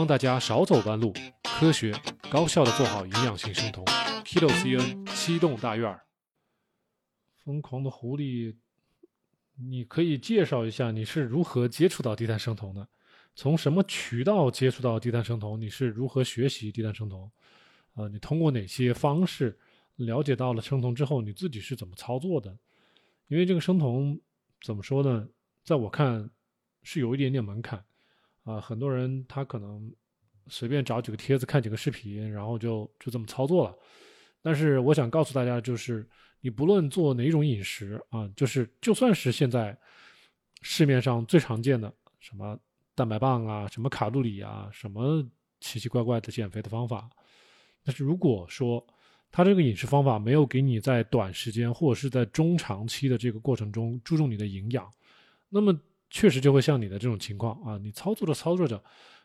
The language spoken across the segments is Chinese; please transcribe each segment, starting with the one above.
帮大家少走弯路，科学高效的做好营养性生酮。Kilo CN 七栋大院儿，疯狂的狐狸，你可以介绍一下你是如何接触到低碳生酮的？从什么渠道接触到低碳生酮？你是如何学习低碳生酮？呃，你通过哪些方式了解到了生酮之后，你自己是怎么操作的？因为这个生酮怎么说呢？在我看是有一点点门槛。啊，很多人他可能随便找几个帖子看几个视频，然后就就这么操作了。但是我想告诉大家，就是你不论做哪种饮食啊，就是就算是现在市面上最常见的什么蛋白棒啊、什么卡路里啊、什么奇奇怪怪的减肥的方法，但是如果说他这个饮食方法没有给你在短时间或者是在中长期的这个过程中注重你的营养，那么。确实就会像你的这种情况啊，你操作着操作着，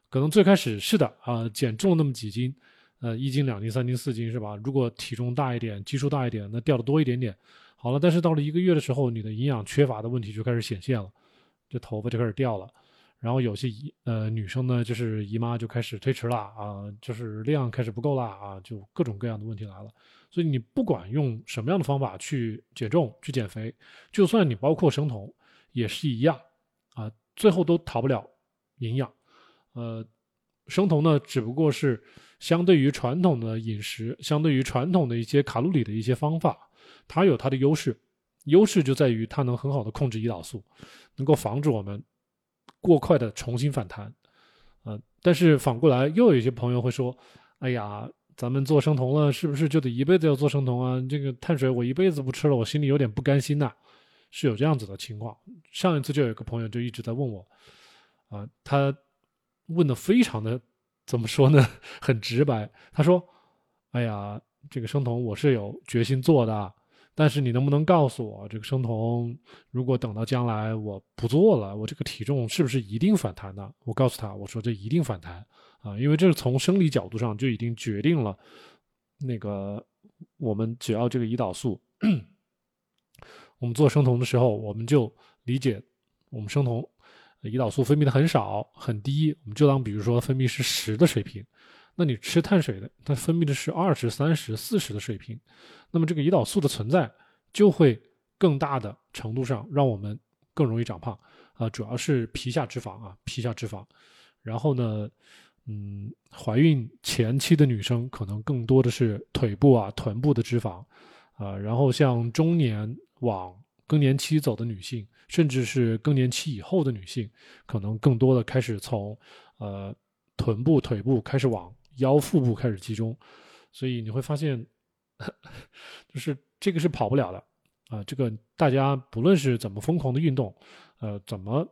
可能最开始是的啊，减重那么几斤，呃，一斤、两斤、三斤、四斤是吧？如果体重大一点，基数大一点，那掉的多一点点，好了。但是到了一个月的时候，你的营养缺乏的问题就开始显现了，这头发就开始掉了，然后有些姨呃女生呢，就是姨妈就开始推迟了啊，就是量开始不够了啊，就各种各样的问题来了。所以你不管用什么样的方法去减重、去减肥，就算你包括生酮，也是一样。最后都逃不了营养。呃，生酮呢，只不过是相对于传统的饮食，相对于传统的一些卡路里的一些方法，它有它的优势。优势就在于它能很好的控制胰岛素，能够防止我们过快的重新反弹。呃，但是反过来又有一些朋友会说：“哎呀，咱们做生酮了，是不是就得一辈子要做生酮啊？这个碳水我一辈子不吃了，我心里有点不甘心呐。”是有这样子的情况，上一次就有一个朋友就一直在问我，啊，他问的非常的怎么说呢？很直白，他说：“哎呀，这个生酮我是有决心做的，但是你能不能告诉我，这个生酮如果等到将来我不做了，我这个体重是不是一定反弹呢？”我告诉他，我说这一定反弹啊，因为这是从生理角度上就已经决定了，那个我们只要这个胰岛素。我们做生酮的时候，我们就理解，我们生酮，胰岛素分泌的很少很低，我们就当比如说分泌是十的水平，那你吃碳水的，它分泌的是二十三十四十的水平，那么这个胰岛素的存在就会更大的程度上让我们更容易长胖。啊，主要是皮下脂肪啊，皮下脂肪，然后呢，嗯，怀孕前期的女生可能更多的是腿部啊、臀部的脂肪。啊，然后像中年。往更年期走的女性，甚至是更年期以后的女性，可能更多的开始从呃臀部、腿部开始往腰腹部开始集中，所以你会发现，就是这个是跑不了的啊！这个大家不论是怎么疯狂的运动，呃，怎么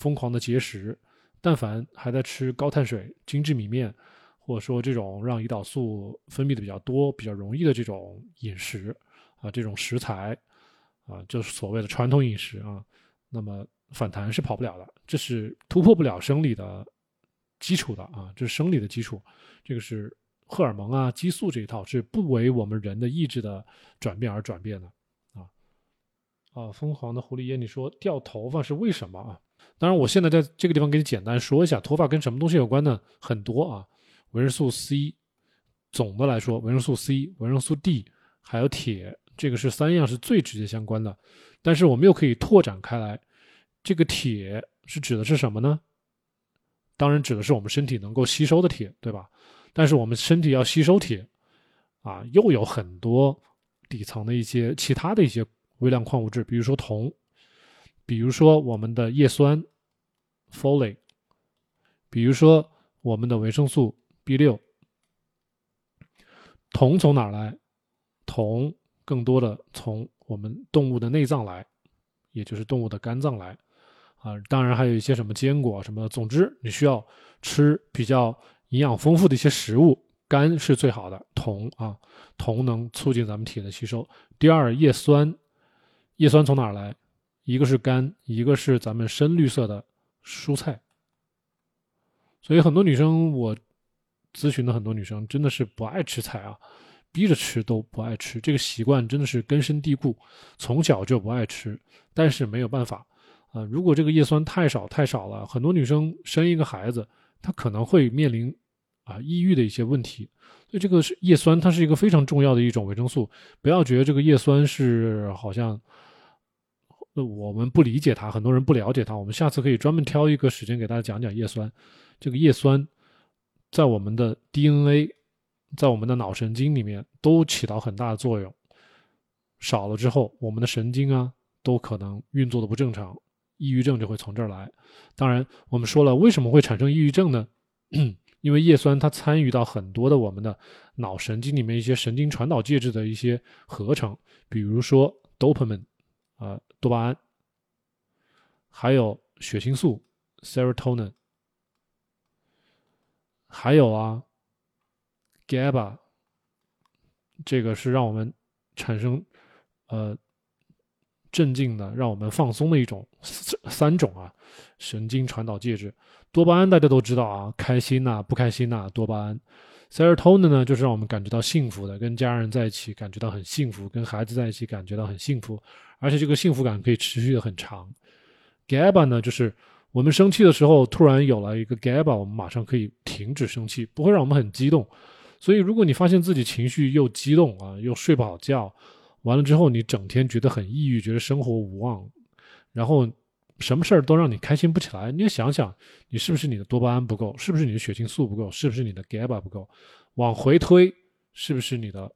疯狂的节食，但凡还在吃高碳水、精致米面，或者说这种让胰岛素分泌的比较多、比较容易的这种饮食啊，这种食材。啊，就是所谓的传统饮食啊，那么反弹是跑不了的，这是突破不了生理的基础的啊，这是生理的基础，这个是荷尔蒙啊、激素这一套是不为我们人的意志的转变而转变的啊啊！疯狂的狐狸爷，你说掉头发是为什么啊？当然，我现在在这个地方给你简单说一下，脱发跟什么东西有关呢？很多啊，维生素 C，总的来说，维生素 C、维生素 D 还有铁。这个是三样是最直接相关的，但是我们又可以拓展开来，这个铁是指的是什么呢？当然指的是我们身体能够吸收的铁，对吧？但是我们身体要吸收铁，啊，又有很多底层的一些其他的一些微量矿物质，比如说铜，比如说我们的叶酸 （folate），比如说我们的维生素 B 六。铜从哪来？铜。更多的从我们动物的内脏来，也就是动物的肝脏来，啊，当然还有一些什么坚果什么，总之你需要吃比较营养丰富的一些食物，肝是最好的。铜啊，铜能促进咱们铁的吸收。第二，叶酸，叶酸从哪来？一个是肝，一个是咱们深绿色的蔬菜。所以很多女生，我咨询的很多女生真的是不爱吃菜啊。逼着吃都不爱吃，这个习惯真的是根深蒂固，从小就不爱吃。但是没有办法，啊，如果这个叶酸太少太少了，很多女生生一个孩子，她可能会面临啊抑郁的一些问题。所以这个是叶酸，它是一个非常重要的一种维生素。不要觉得这个叶酸是好像我们不理解它，很多人不了解它。我们下次可以专门挑一个时间给大家讲讲叶酸。这个叶酸在我们的 DNA，在我们的脑神经里面都起到很大的作用。少了之后，我们的神经啊都可能运作的不正常，抑郁症就会从这儿来。当然，我们说了，为什么会产生抑郁症呢？因为叶酸它参与到很多的我们的脑神经里面一些神经传导介质的一些合成，比如说 dopamine 啊多巴胺，还有血清素 serotonin，还有啊 GABA，这个是让我们产生呃镇静的、让我们放松的一种三种啊神经传导介质。多巴胺大家都知道啊，开心呐，不开心呐，多巴胺。serotonin 呢，就是让我们感觉到幸福的，跟家人在一起感觉到很幸福，跟孩子在一起感觉到很幸福，而且这个幸福感可以持续的很长。GABA 呢，就是我们生气的时候突然有了一个 GABA，我们马上可以停止生气，不会让我们很激动。所以如果你发现自己情绪又激动啊，又睡不好觉，完了之后你整天觉得很抑郁，觉得生活无望，然后。什么事儿都让你开心不起来，你就想想，你是不是你的多巴胺不够，是不是你的血清素不够，是不是你的 GABA 不够？往回推，是不是你的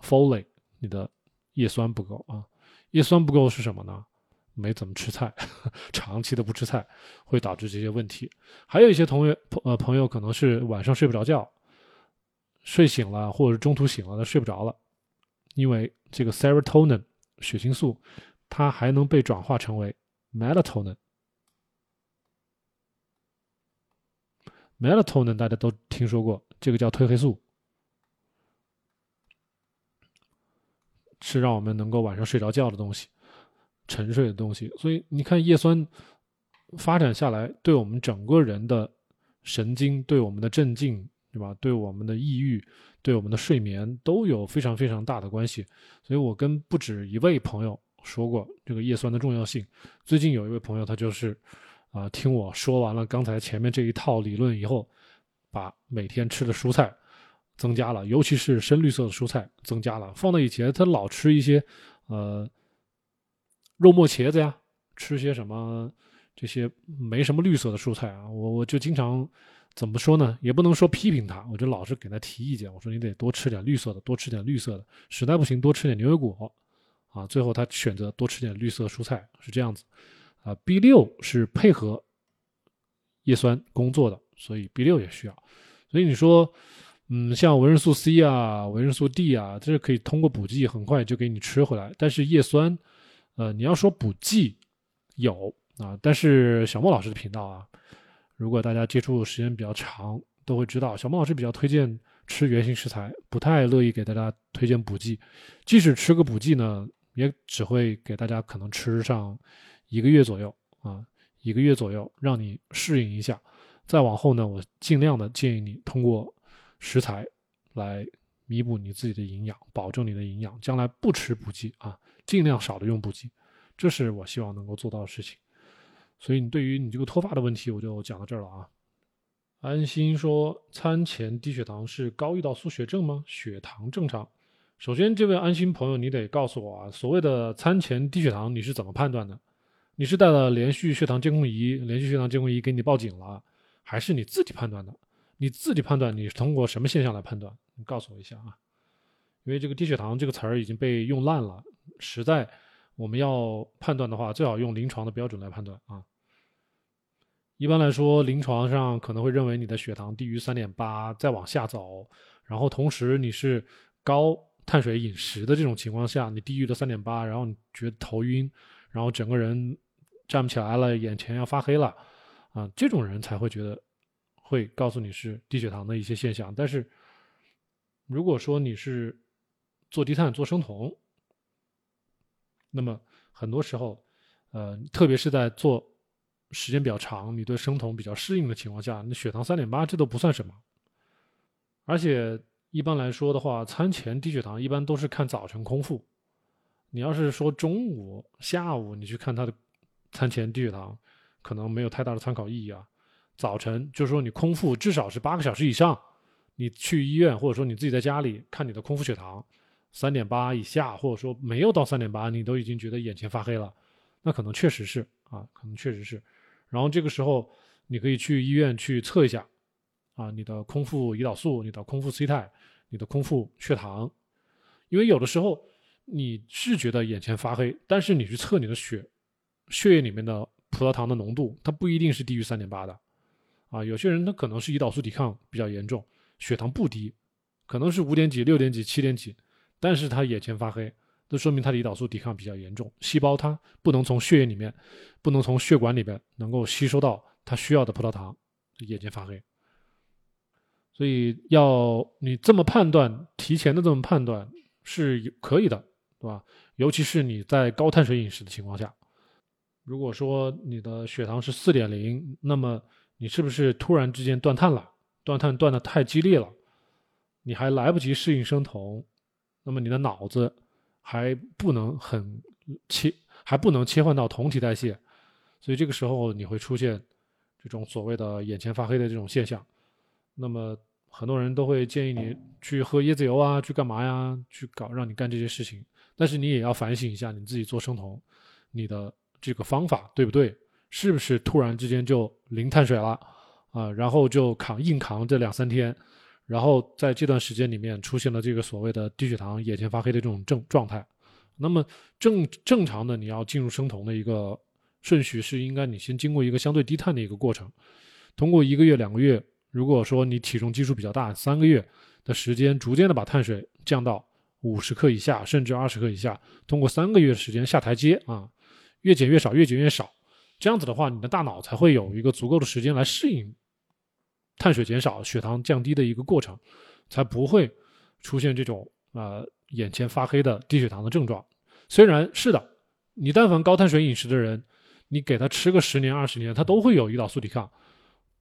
folate，你的叶酸不够啊？叶酸不够是什么呢？没怎么吃菜，长期的不吃菜会导致这些问题。还有一些同学朋呃朋友可能是晚上睡不着觉，睡醒了或者是中途醒了他睡不着了，因为这个 serotonin 血清素它还能被转化成为 melatonin，melatonin 大家都听说过，这个叫褪黑素，是让我们能够晚上睡着觉的东西，沉睡的东西。所以你看，叶酸发展下来，对我们整个人的神经、对我们的镇静，对吧？对我们的抑郁、对我们的睡眠都有非常非常大的关系。所以我跟不止一位朋友。说过这个叶酸的重要性。最近有一位朋友，他就是啊，听我说完了刚才前面这一套理论以后，把每天吃的蔬菜增加了，尤其是深绿色的蔬菜增加了。放到以前，他老吃一些呃肉末茄子呀，吃些什么这些没什么绿色的蔬菜啊。我我就经常怎么说呢？也不能说批评他，我就老是给他提意见。我说你得多吃点绿色的，多吃点绿色的，实在不行多吃点牛油果。啊，最后他选择多吃点绿色蔬菜，是这样子。啊，B 六是配合叶酸工作的，所以 B 六也需要。所以你说，嗯，像维生素 C 啊、维生素 D 啊，这是可以通过补剂很快就给你吃回来。但是叶酸，呃，你要说补剂有啊，但是小莫老师的频道啊，如果大家接触时间比较长，都会知道小孟老师比较推荐吃原型食材，不太乐意给大家推荐补剂。即使吃个补剂呢。也只会给大家可能吃上一个月左右啊，一个月左右让你适应一下，再往后呢，我尽量的建议你通过食材来弥补你自己的营养，保证你的营养，将来不吃补剂啊，尽量少的用补剂，这是我希望能够做到的事情。所以你对于你这个脱发的问题，我就讲到这儿了啊。安心说，餐前低血糖是高胰岛素血症吗？血糖正常。首先，这位安心朋友，你得告诉我啊，所谓的餐前低血糖你是怎么判断的？你是带了连续血糖监控仪，连续血糖监控仪给你报警了，还是你自己判断的？你自己判断，你是通过什么现象来判断？你告诉我一下啊，因为这个低血糖这个词儿已经被用烂了，实在我们要判断的话，最好用临床的标准来判断啊。一般来说，临床上可能会认为你的血糖低于三点八，再往下走，然后同时你是高。碳水饮食的这种情况下，你低于了三点八，然后你觉得头晕，然后整个人站不起来了，眼前要发黑了，啊，这种人才会觉得会告诉你是低血糖的一些现象。但是如果说你是做低碳、做生酮，那么很多时候，呃，特别是在做时间比较长、你对生酮比较适应的情况下，那血糖三点八这都不算什么，而且。一般来说的话，餐前低血糖一般都是看早晨空腹。你要是说中午、下午你去看他的餐前低血糖，可能没有太大的参考意义啊。早晨，就是说你空腹至少是八个小时以上，你去医院或者说你自己在家里看你的空腹血糖三点八以下，或者说没有到三点八，你都已经觉得眼前发黑了，那可能确实是啊，可能确实是。然后这个时候你可以去医院去测一下啊，你的空腹胰岛素、你的空腹 C 肽、你的空腹血糖，因为有的时候你是觉得眼前发黑，但是你去测你的血血液里面的葡萄糖的浓度，它不一定是低于三点八的。啊，有些人他可能是胰岛素抵抗比较严重，血糖不低，可能是五点几、六点几、七点几，但是他眼前发黑，这说明他的胰岛素抵抗比较严重，细胞它不能从血液里面，不能从血管里边能够吸收到它需要的葡萄糖，眼前发黑。所以要你这么判断，提前的这么判断是可以的，对吧？尤其是你在高碳水饮食的情况下，如果说你的血糖是四点零，那么你是不是突然之间断碳了？断碳断的太激烈了，你还来不及适应生酮，那么你的脑子还不能很切，还不能切换到酮体代谢，所以这个时候你会出现这种所谓的眼前发黑的这种现象。那么很多人都会建议你去喝椰子油啊，去干嘛呀？去搞让你干这些事情，但是你也要反省一下你自己做生酮，你的这个方法对不对？是不是突然之间就零碳水了啊？然后就扛硬扛这两三天，然后在这段时间里面出现了这个所谓的低血糖、眼前发黑的这种症状态。那么正正常的你要进入生酮的一个顺序是，应该你先经过一个相对低碳的一个过程，通过一个月、两个月，如果说你体重基数比较大，三个月的时间，逐渐的把碳水降到五十克以下，甚至二十克以下，通过三个月的时间下台阶啊，越减越少，越减越少。这样子的话，你的大脑才会有一个足够的时间来适应碳水减少、血糖降低的一个过程，才不会出现这种呃眼前发黑的低血糖的症状。虽然是的，你但凡高碳水饮食的人，你给他吃个十年二十年，他都会有胰岛素抵抗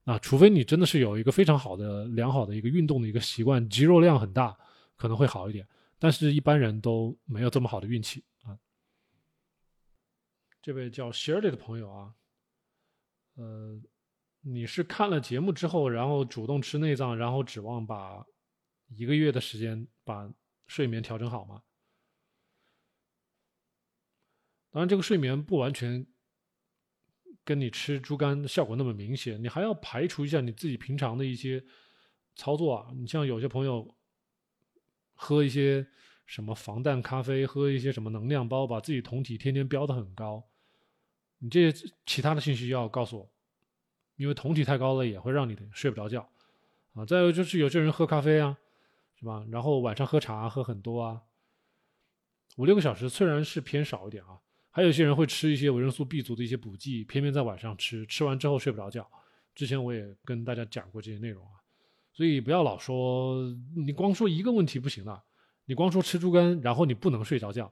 啊，除非你真的是有一个非常好的良好的一个运动的一个习惯，肌肉量很大，可能会好一点。但是一般人都没有这么好的运气啊。这位叫 Shirley 的朋友啊，呃，你是看了节目之后，然后主动吃内脏，然后指望把一个月的时间把睡眠调整好吗？当然，这个睡眠不完全跟你吃猪肝效果那么明显，你还要排除一下你自己平常的一些操作啊。你像有些朋友喝一些什么防弹咖啡，喝一些什么能量包，把自己酮体天天标的很高。你这些其他的信息要告诉我，因为酮体太高了也会让你睡不着觉，啊，再有就是有些人喝咖啡啊，是吧？然后晚上喝茶喝很多啊，五六个小时虽然是偏少一点啊，还有些人会吃一些维生素 B 族的一些补剂，偏偏在晚上吃，吃完之后睡不着觉。之前我也跟大家讲过这些内容啊，所以不要老说你光说一个问题不行的，你光说吃猪肝，然后你不能睡着觉。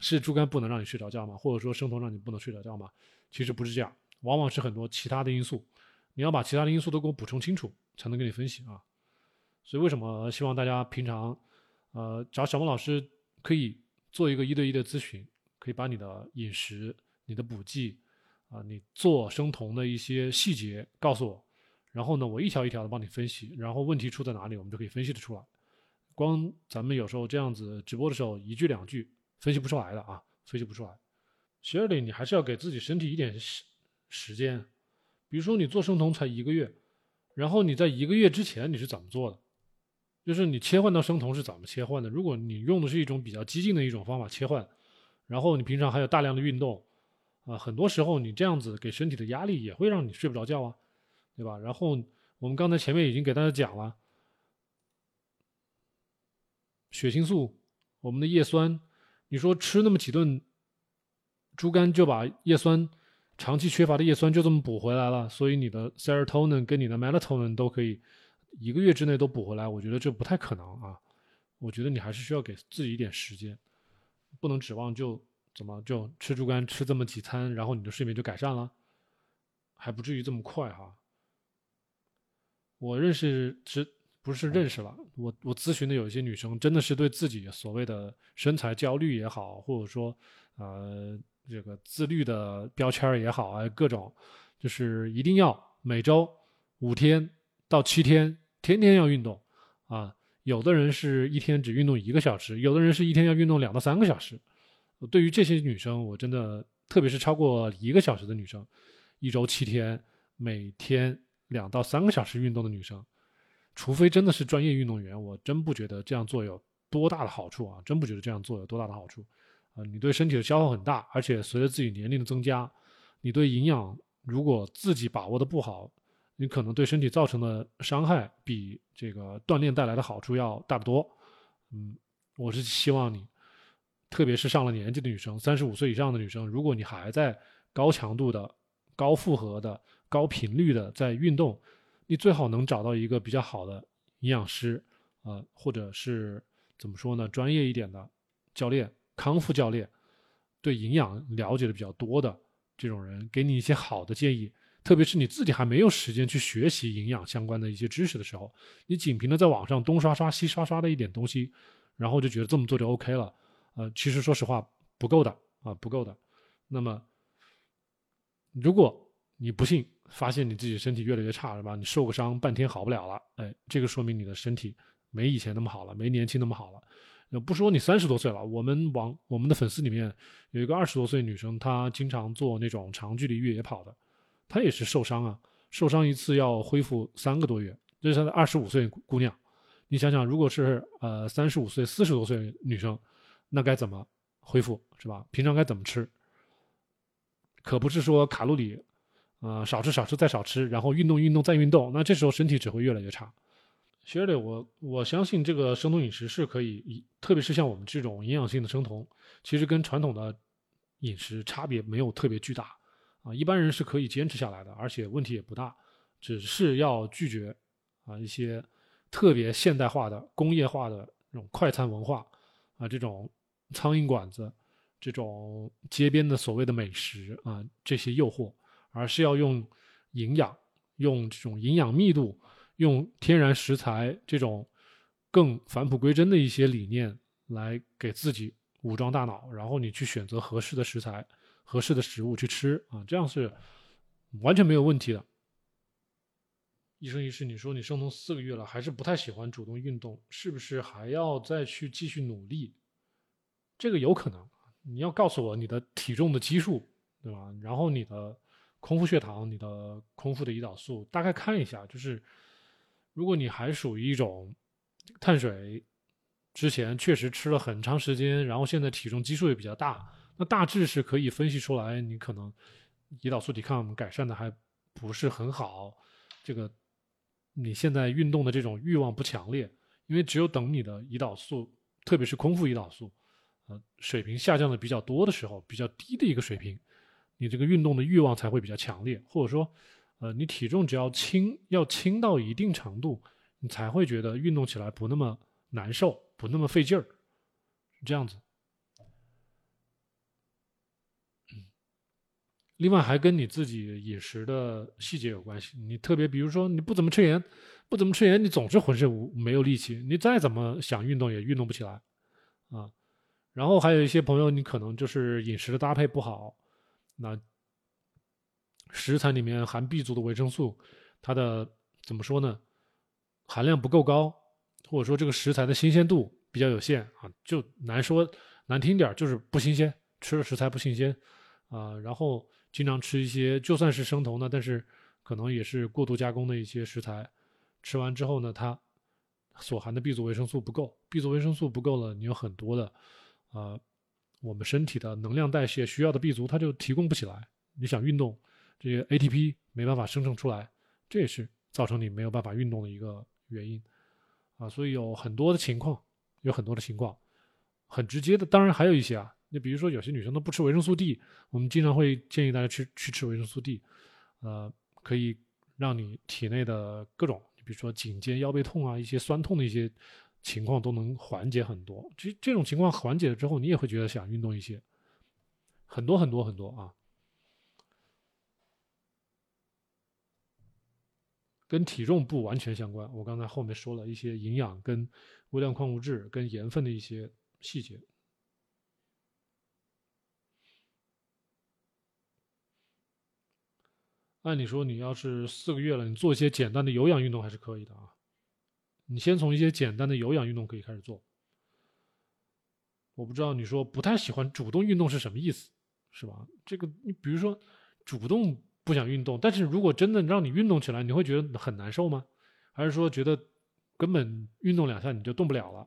是猪肝不能让你睡着觉吗？或者说生酮让你不能睡着觉吗？其实不是这样，往往是很多其他的因素。你要把其他的因素都给我补充清楚，才能给你分析啊。所以为什么希望大家平常，呃，找小孟老师可以做一个一对一的咨询，可以把你的饮食、你的补剂啊，你做生酮的一些细节告诉我，然后呢，我一条一条的帮你分析，然后问题出在哪里，我们就可以分析得出来。光咱们有时候这样子直播的时候，一句两句。分析不出来的啊，分析不出来。十二点，你还是要给自己身体一点时间。比如说，你做生酮才一个月，然后你在一个月之前你是怎么做的？就是你切换到生酮是怎么切换的？如果你用的是一种比较激进的一种方法切换，然后你平常还有大量的运动啊，很多时候你这样子给身体的压力也会让你睡不着觉啊，对吧？然后我们刚才前面已经给大家讲了，血清素，我们的叶酸。你说吃那么几顿猪肝就把叶酸长期缺乏的叶酸就这么补回来了，所以你的 serotonin 跟你的 melatonin 都可以一个月之内都补回来，我觉得这不太可能啊。我觉得你还是需要给自己一点时间，不能指望就怎么就吃猪肝吃这么几餐，然后你的睡眠就改善了，还不至于这么快哈。我认识只。不是认识了，我我咨询的有一些女生，真的是对自己所谓的身材焦虑也好，或者说呃这个自律的标签也好啊，各种就是一定要每周五天到七天，天天要运动啊。有的人是一天只运动一个小时，有的人是一天要运动两到三个小时。对于这些女生，我真的，特别是超过一个小时的女生，一周七天，每天两到三个小时运动的女生，除非真的是专业运动员，我真不觉得这样做有多大的好处啊！真不觉得这样做有多大的好处啊！你对身体的消耗很大，而且随着自己年龄的增加，你对营养如果自己把握的不好。你可能对身体造成的伤害比这个锻炼带来的好处要大得多。嗯，我是希望你，特别是上了年纪的女生，三十五岁以上的女生，如果你还在高强度的、高负荷的、高频率的在运动，你最好能找到一个比较好的营养师，呃，或者是怎么说呢，专业一点的教练、康复教练，对营养了解的比较多的这种人，给你一些好的建议。特别是你自己还没有时间去学习营养相关的一些知识的时候，你仅凭着在网上东刷刷西刷刷的一点东西，然后就觉得这么做就 OK 了，呃，其实说实话不够的啊，不够的。那么，如果你不幸发现你自己身体越来越差，是吧？你受个伤半天好不了了，哎，这个说明你的身体没以前那么好了，没年轻那么好了。不说你三十多岁了，我们网我们的粉丝里面有一个二十多岁女生，她经常做那种长距离越野跑的。她也是受伤啊，受伤一次要恢复三个多月。这是她的二十五岁姑娘，你想想，如果是呃三十五岁、四十多岁女生，那该怎么恢复是吧？平常该怎么吃？可不是说卡路里，啊少吃少吃再少吃，然后运动运动再运动，那这时候身体只会越来越差。S h i r l y 我我相信这个生酮饮食是可以，特别是像我们这种营养性的生酮，其实跟传统的饮食差别没有特别巨大。啊，一般人是可以坚持下来的，而且问题也不大，只是要拒绝啊一些特别现代化的、工业化的这种快餐文化啊，这种苍蝇馆子、这种街边的所谓的美食啊这些诱惑，而是要用营养、用这种营养密度、用天然食材这种更返璞归真的一些理念来给自己武装大脑，然后你去选择合适的食材。合适的食物去吃啊，这样是完全没有问题的。医生医师，你说你生酮四个月了，还是不太喜欢主动运动，是不是还要再去继续努力？这个有可能，你要告诉我你的体重的基数，对吧？然后你的空腹血糖、你的空腹的胰岛素，大概看一下。就是如果你还属于一种碳水，之前确实吃了很长时间，然后现在体重基数也比较大。那大致是可以分析出来，你可能胰岛素抵抗改善的还不是很好，这个你现在运动的这种欲望不强烈，因为只有等你的胰岛素，特别是空腹胰岛素，呃，水平下降的比较多的时候，比较低的一个水平，你这个运动的欲望才会比较强烈，或者说，呃，你体重只要轻，要轻到一定程度，你才会觉得运动起来不那么难受，不那么费劲儿，是这样子。另外还跟你自己饮食的细节有关系。你特别，比如说你不怎么吃盐，不怎么吃盐，你总是浑身无没有力气，你再怎么想运动也运动不起来，啊。然后还有一些朋友，你可能就是饮食的搭配不好，那食材里面含 B 族的维生素，它的怎么说呢？含量不够高，或者说这个食材的新鲜度比较有限啊，就难说难听点就是不新鲜，吃的食材不新鲜啊，然后。经常吃一些就算是生酮的，但是可能也是过度加工的一些食材，吃完之后呢，它所含的 B 族维生素不够，B 族维生素不够了，你有很多的，呃，我们身体的能量代谢需要的 B 族它就提供不起来。你想运动，这些 ATP 没办法生成出来，这也是造成你没有办法运动的一个原因啊。所以有很多的情况，有很多的情况，很直接的，当然还有一些啊。你比如说，有些女生都不吃维生素 D，我们经常会建议大家去去吃维生素 D，呃，可以让你体内的各种，比如说颈肩腰背痛啊，一些酸痛的一些情况都能缓解很多。这这种情况缓解了之后，你也会觉得想运动一些，很多很多很多啊，跟体重不完全相关。我刚才后面说了一些营养跟微量矿物质跟盐分的一些细节。按理说你要是四个月了，你做一些简单的有氧运动还是可以的啊。你先从一些简单的有氧运动可以开始做。我不知道你说不太喜欢主动运动是什么意思，是吧？这个你比如说主动不想运动，但是如果真的让你运动起来，你会觉得很难受吗？还是说觉得根本运动两下你就动不了了？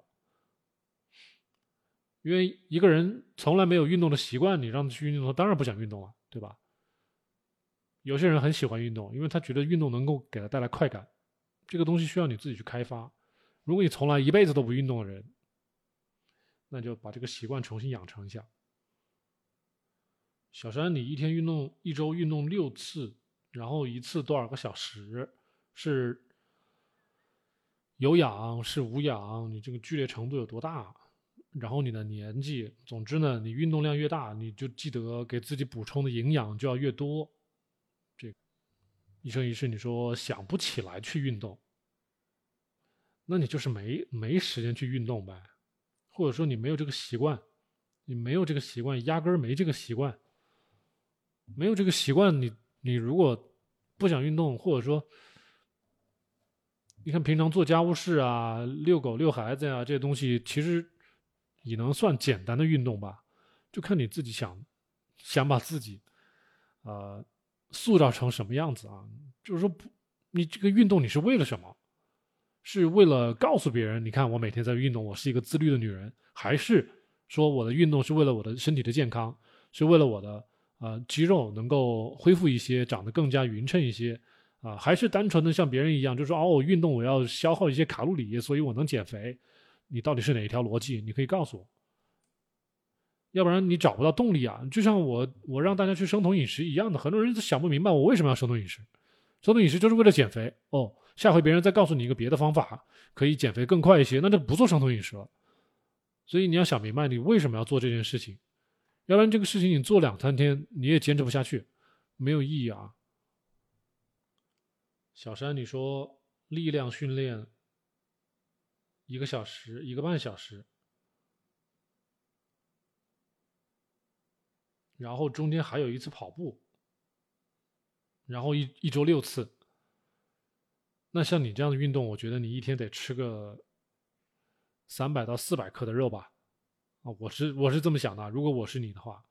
因为一个人从来没有运动的习惯，你让他去运动，他当然不想运动了，对吧？有些人很喜欢运动，因为他觉得运动能够给他带来快感，这个东西需要你自己去开发。如果你从来一辈子都不运动的人，那就把这个习惯重新养成一下。小山，你一天运动一周运动六次，然后一次多少个小时？是有氧是无氧？你这个剧烈程度有多大？然后你的年纪，总之呢，你运动量越大，你就记得给自己补充的营养就要越多。这个一生一世，你说想不起来去运动，那你就是没没时间去运动呗，或者说你没有这个习惯，你没有这个习惯，压根儿没这个习惯，没有这个习惯，你你如果不想运动，或者说，你看平常做家务事啊、遛狗、遛孩子呀这些东西，其实。也能算简单的运动吧，就看你自己想想把自己，呃，塑造成什么样子啊？就是说，不，你这个运动你是为了什么？是为了告诉别人，你看我每天在运动，我是一个自律的女人，还是说我的运动是为了我的身体的健康，是为了我的呃肌肉能够恢复一些，长得更加匀称一些啊？还是单纯的像别人一样，就是说哦，我运动我要消耗一些卡路里，所以我能减肥？你到底是哪一条逻辑？你可以告诉我，要不然你找不到动力啊！就像我我让大家去生酮饮食一样的，很多人都想不明白我为什么要生酮饮食。生酮饮食就是为了减肥哦。下回别人再告诉你一个别的方法可以减肥更快一些，那就不做生酮饮食了。所以你要想明白你为什么要做这件事情，要不然这个事情你做两三天你也坚持不下去，没有意义啊。小山，你说力量训练。一个小时，一个半小时，然后中间还有一次跑步，然后一一周六次。那像你这样的运动，我觉得你一天得吃个三百到四百克的肉吧？啊，我是我是这么想的。如果我是你的话，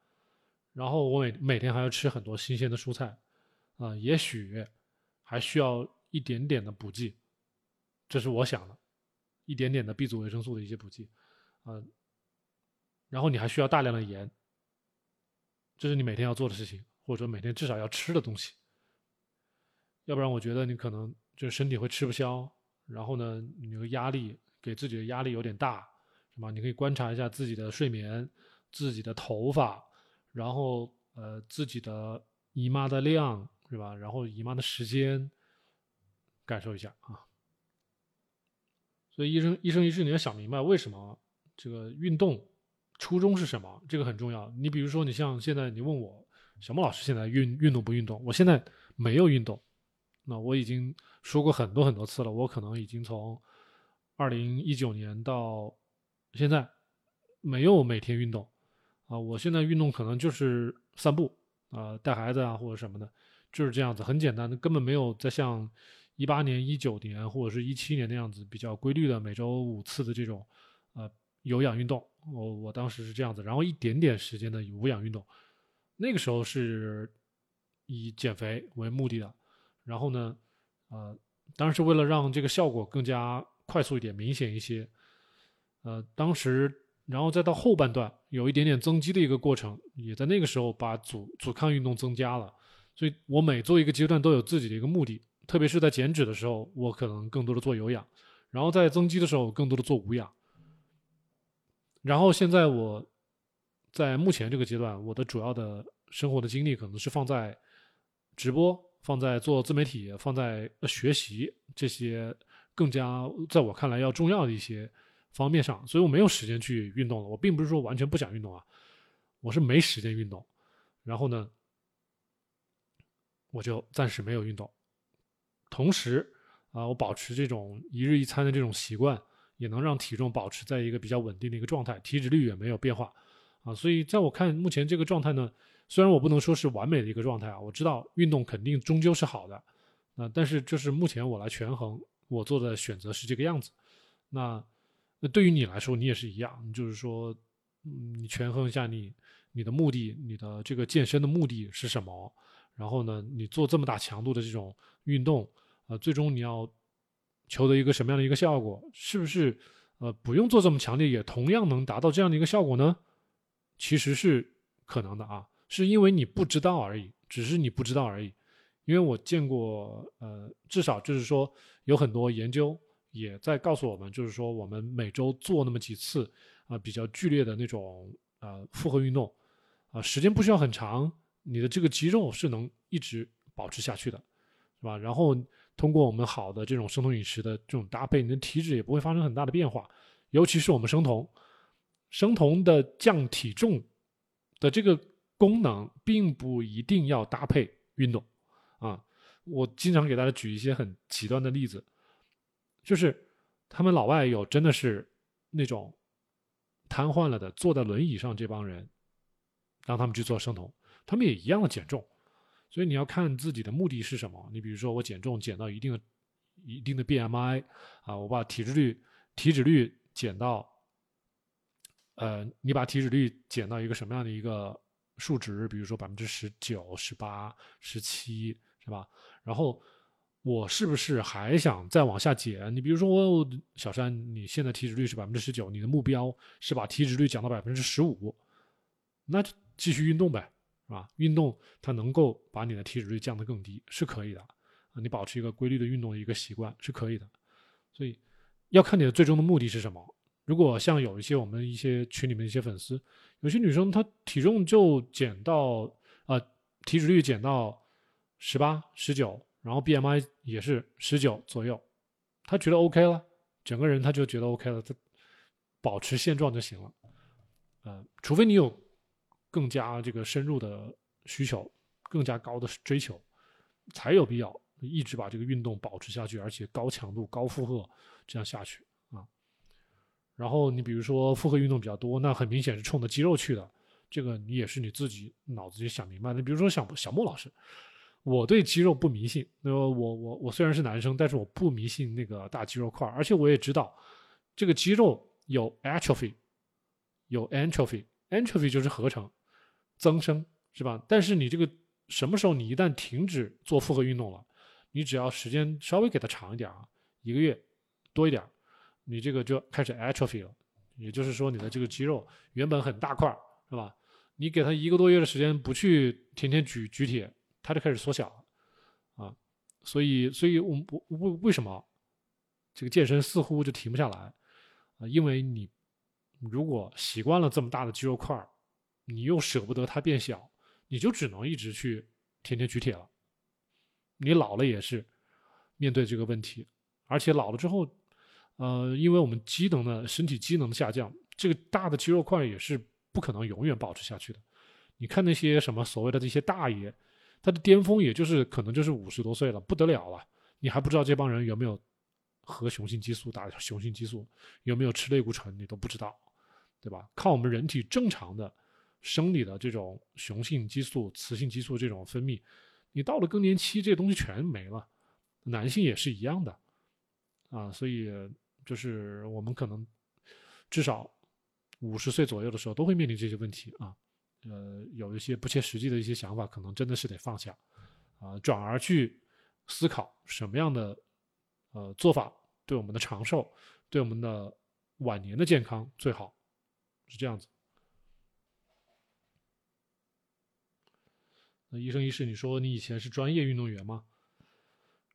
然后我每每天还要吃很多新鲜的蔬菜，啊，也许还需要一点点的补剂，这是我想的。一点点的 B 族维生素的一些补剂，啊，然后你还需要大量的盐，这是你每天要做的事情，或者每天至少要吃的东西，要不然我觉得你可能就身体会吃不消，然后呢，你的压力给自己的压力有点大，是吧？你可以观察一下自己的睡眠、自己的头发，然后呃自己的姨妈的量，是吧？然后姨妈的时间，感受一下啊。所以，一生一生一世，你要想明白为什么这个运动初衷是什么，这个很重要。你比如说，你像现在你问我，小莫老师现在运运动不运动？我现在没有运动。那我已经说过很多很多次了，我可能已经从二零一九年到现在没有每天运动啊。我现在运动可能就是散步啊，带孩子啊或者什么的，就是这样子，很简单的，根本没有在像。一八年、一九年或者是一七年那样子比较规律的每周五次的这种，呃，有氧运动，我我当时是这样子，然后一点点时间的无氧运动，那个时候是以减肥为目的的，然后呢，呃，当然是为了让这个效果更加快速一点、明显一些，呃，当时然后再到后半段有一点点增肌的一个过程，也在那个时候把阻阻抗运动增加了，所以我每做一个阶段都有自己的一个目的。特别是在减脂的时候，我可能更多的做有氧；然后在增肌的时候，更多的做无氧。然后现在我在目前这个阶段，我的主要的生活的精力可能是放在直播、放在做自媒体、放在学习这些更加在我看来要重要的一些方面上，所以我没有时间去运动了。我并不是说完全不想运动啊，我是没时间运动。然后呢，我就暂时没有运动。同时，啊，我保持这种一日一餐的这种习惯，也能让体重保持在一个比较稳定的一个状态，体脂率也没有变化，啊，所以在我看目前这个状态呢，虽然我不能说是完美的一个状态啊，我知道运动肯定终究是好的，那但是就是目前我来权衡，我做的选择是这个样子。那那对于你来说，你也是一样，就是说，嗯，你权衡一下你你的目的，你的这个健身的目的是什么？然后呢，你做这么大强度的这种运动，呃，最终你要求得一个什么样的一个效果？是不是呃不用做这么强烈，也同样能达到这样的一个效果呢？其实是可能的啊，是因为你不知道而已，只是你不知道而已。因为我见过，呃，至少就是说有很多研究也在告诉我们，就是说我们每周做那么几次啊比较剧烈的那种呃复合运动啊，时间不需要很长。你的这个肌肉是能一直保持下去的，是吧？然后通过我们好的这种生酮饮食的这种搭配，你的体脂也不会发生很大的变化。尤其是我们生酮，生酮的降体重的这个功能，并不一定要搭配运动啊。我经常给大家举一些很极端的例子，就是他们老外有真的是那种瘫痪了的，坐在轮椅上这帮人，让他们去做生酮。他们也一样的减重，所以你要看自己的目的是什么。你比如说，我减重减到一定的、一定的 BMI 啊，我把体脂率、体脂率减到，呃，你把体脂率减到一个什么样的一个数值？比如说百分之十九、十八、十七，是吧？然后我是不是还想再往下减？你比如说，我小山，你现在体脂率是百分之十九，你的目标是把体脂率降到百分之十五，那就继续运动呗。啊，运动它能够把你的体脂率降得更低，是可以的。你保持一个规律的运动的一个习惯是可以的。所以要看你的最终的目的是什么。如果像有一些我们一些群里面一些粉丝，有些女生她体重就减到啊，体脂率减到十八、十九，然后 BMI 也是十九左右，他觉得 OK 了，整个人他就觉得 OK 了，他保持现状就行了。呃，除非你有。更加这个深入的需求，更加高的追求，才有必要一直把这个运动保持下去，而且高强度、高负荷这样下去啊。然后你比如说负荷运动比较多，那很明显是冲着肌肉去的，这个你也是你自己脑子里想明白的。比如说小小莫老师，我对肌肉不迷信，那么我我我虽然是男生，但是我不迷信那个大肌肉块，而且我也知道这个肌肉有 atrophy，有 atrophy，atrophy 就是合成。增生是吧？但是你这个什么时候你一旦停止做复合运动了，你只要时间稍微给它长一点啊，一个月多一点，你这个就开始 atrophy 了。也就是说，你的这个肌肉原本很大块是吧？你给它一个多月的时间不去天天举举铁，它就开始缩小了啊。所以，所以我我为为什么这个健身似乎就停不下来啊？因为你如果习惯了这么大的肌肉块。你又舍不得它变小，你就只能一直去天天举铁了。你老了也是面对这个问题，而且老了之后，呃，因为我们机能的身体机能下降，这个大的肌肉块也是不可能永远保持下去的。你看那些什么所谓的这些大爷，他的巅峰也就是可能就是五十多岁了，不得了了。你还不知道这帮人有没有喝雄性激素打雄性激素，有没有吃类固醇，你都不知道，对吧？靠我们人体正常的。生理的这种雄性激素、雌性激素这种分泌，你到了更年期，这些东西全没了。男性也是一样的，啊，所以就是我们可能至少五十岁左右的时候都会面临这些问题啊。呃，有一些不切实际的一些想法，可能真的是得放下啊，转而去思考什么样的呃做法对我们的长寿、对我们的晚年的健康最好，是这样子。那一生一世，你说你以前是专业运动员吗？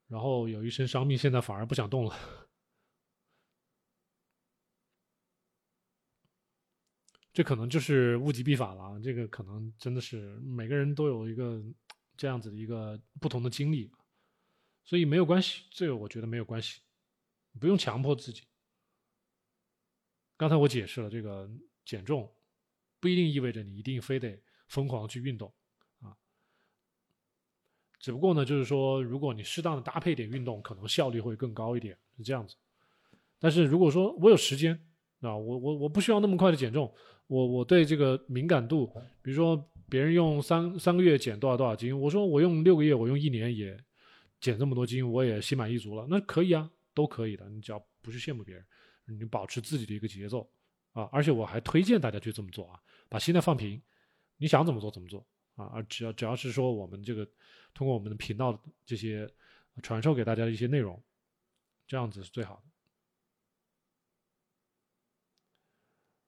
然后有一身伤病，现在反而不想动了，这可能就是物极必反了。这个可能真的是每个人都有一个这样子的一个不同的经历，所以没有关系，这个我觉得没有关系，不用强迫自己。刚才我解释了，这个减重不一定意味着你一定非得疯狂去运动啊。只不过呢，就是说，如果你适当的搭配点运动，可能效率会更高一点，是这样子。但是如果说我有时间啊，我我我不需要那么快的减重，我我对这个敏感度，比如说别人用三三个月减多少多少斤，我说我用六个月，我用一年也减这么多斤，我也心满意足了，那可以啊，都可以的。你只要不是羡慕别人，你保持自己的一个节奏啊，而且我还推荐大家去这么做啊，把心态放平，你想怎么做怎么做啊，而只要只要是说我们这个通过我们的频道这些传授给大家的一些内容，这样子是最好的。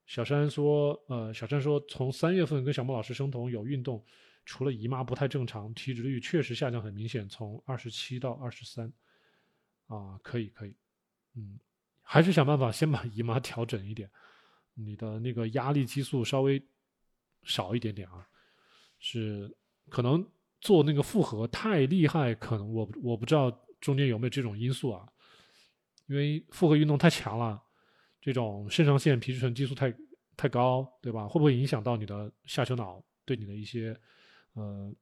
小山说：“呃，小山说，从三月份跟小莫老师生酮有运动，除了姨妈不太正常，体脂率确实下降很明显，从二十七到二十三，啊，可以可以，嗯，还是想办法先把姨妈调整一点，你的那个压力激素稍微少一点点啊，是可能做那个复合太厉害，可能我我不知道中间有没有这种因素啊，因为复合运动太强了。”这种肾上腺皮质醇激素太太高，对吧？会不会影响到你的下丘脑，对你的一些呃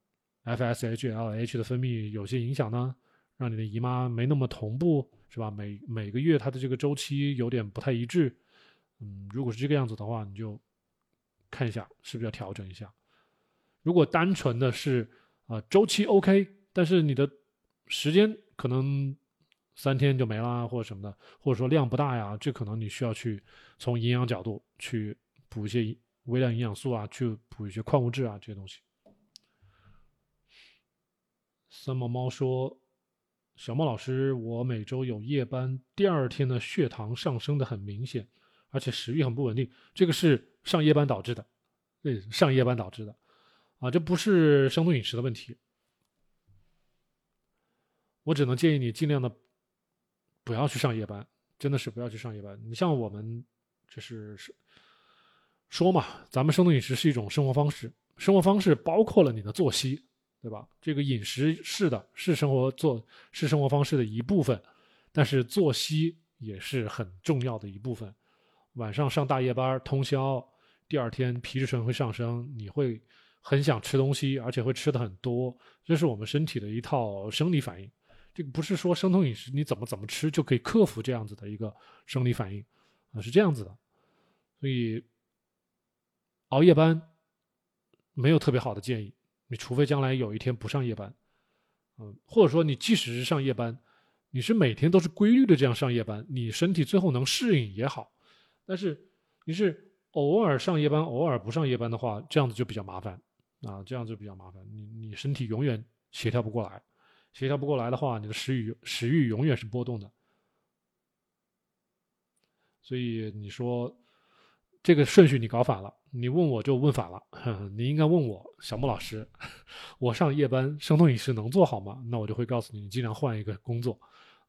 FSH、LH 的分泌有些影响呢？让你的姨妈没那么同步，是吧？每每个月它的这个周期有点不太一致。嗯，如果是这个样子的话，你就看一下是不是要调整一下。如果单纯的是啊周期 OK，但是你的时间可能。三天就没了，或者什么的，或者说量不大呀，这可能你需要去从营养角度去补一些微量营养素啊，去补一些矿物质啊这些东西。三毛猫说：“小猫老师，我每周有夜班，第二天的血糖上升的很明显，而且食欲很不稳定，这个是上夜班导致的，对，上夜班导致的，啊，这不是生酮饮食的问题，我只能建议你尽量的。”不要去上夜班，真的是不要去上夜班。你像我们，就是说嘛，咱们生酮饮食是一种生活方式，生活方式包括了你的作息，对吧？这个饮食是的，是生活做是生活方式的一部分，但是作息也是很重要的一部分。晚上上大夜班通宵，第二天皮质醇会上升，你会很想吃东西，而且会吃的很多，这是我们身体的一套生理反应。这个不是说生酮饮食你怎么怎么吃就可以克服这样子的一个生理反应啊，是这样子的，所以熬夜班没有特别好的建议，你除非将来有一天不上夜班，嗯，或者说你即使是上夜班，你是每天都是规律的这样上夜班，你身体最后能适应也好，但是你是偶尔上夜班，偶尔不上夜班的话，这样子就比较麻烦啊，这样就比较麻烦，你你身体永远协调不过来。协调不过来的话，你的食欲食欲永远是波动的。所以你说这个顺序你搞反了，你问我就问反了。你应该问我小木老师，我上夜班生酮饮食能做好吗？那我就会告诉你，你尽量换一个工作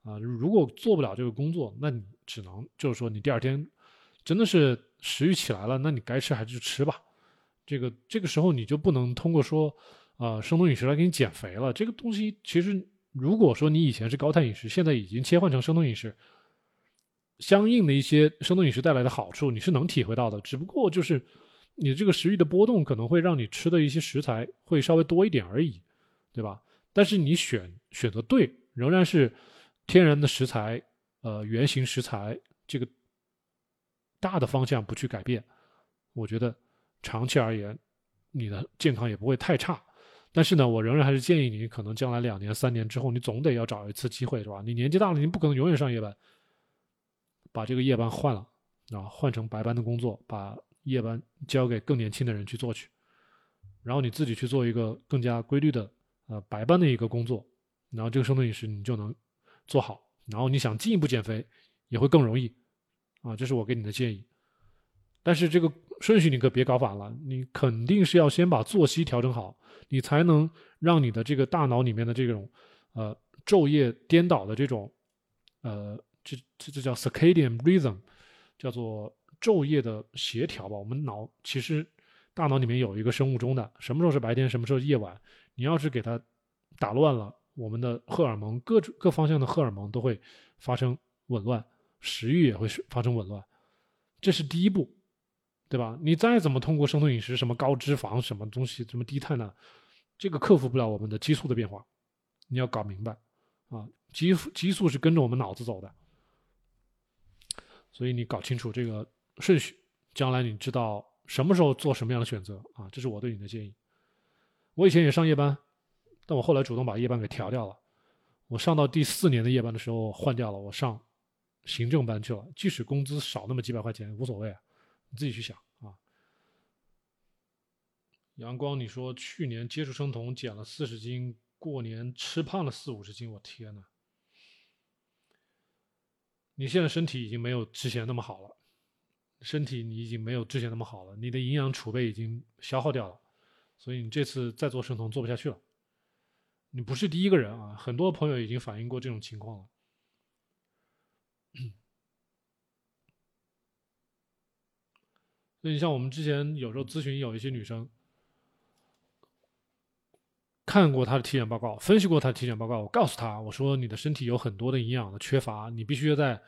啊。如果做不了这个工作，那你只能就是说你第二天真的是食欲起来了，那你该吃还是吃吧。这个这个时候你就不能通过说。啊，生酮饮食来给你减肥了。这个东西其实，如果说你以前是高碳饮食，现在已经切换成生酮饮食，相应的一些生酮饮食带来的好处，你是能体会到的。只不过就是你这个食欲的波动可能会让你吃的一些食材会稍微多一点而已，对吧？但是你选选择对，仍然是天然的食材，呃，原型食材，这个大的方向不去改变，我觉得长期而言，你的健康也不会太差。但是呢，我仍然还是建议你，可能将来两年、三年之后，你总得要找一次机会，是吧？你年纪大了，你不可能永远上夜班，把这个夜班换了，啊，换成白班的工作，把夜班交给更年轻的人去做去，然后你自己去做一个更加规律的呃白班的一个工作，然后这个生酮饮食你就能做好，然后你想进一步减肥也会更容易，啊，这是我给你的建议。但是这个顺序你可别搞反了，你肯定是要先把作息调整好。你才能让你的这个大脑里面的这种，呃，昼夜颠倒的这种，呃，这这这叫 circadian rhythm，叫做昼夜的协调吧。我们脑其实大脑里面有一个生物钟的，什么时候是白天，什么时候夜晚。你要是给它打乱了，我们的荷尔蒙各各方向的荷尔蒙都会发生紊乱，食欲也会发生紊乱。这是第一步。对吧？你再怎么通过生酮饮食，什么高脂肪，什么东西，什么低碳呢？这个克服不了我们的激素的变化。你要搞明白啊，激素激素是跟着我们脑子走的，所以你搞清楚这个顺序，将来你知道什么时候做什么样的选择啊。这是我对你的建议。我以前也上夜班，但我后来主动把夜班给调掉了。我上到第四年的夜班的时候换掉了，我上行政班去了。即使工资少那么几百块钱无所谓啊，你自己去想啊。阳光，你说去年接触生酮减了四十斤，过年吃胖了四五十斤，我天呐！你现在身体已经没有之前那么好了，身体你已经没有之前那么好了，你的营养储备已经消耗掉了，所以你这次再做生酮做不下去了。你不是第一个人啊，很多朋友已经反映过这种情况了。所以你像我们之前有时候咨询有一些女生，看过她的体检报告，分析过她的体检报告，我告诉她，我说你的身体有很多的营养的缺乏，你必须要在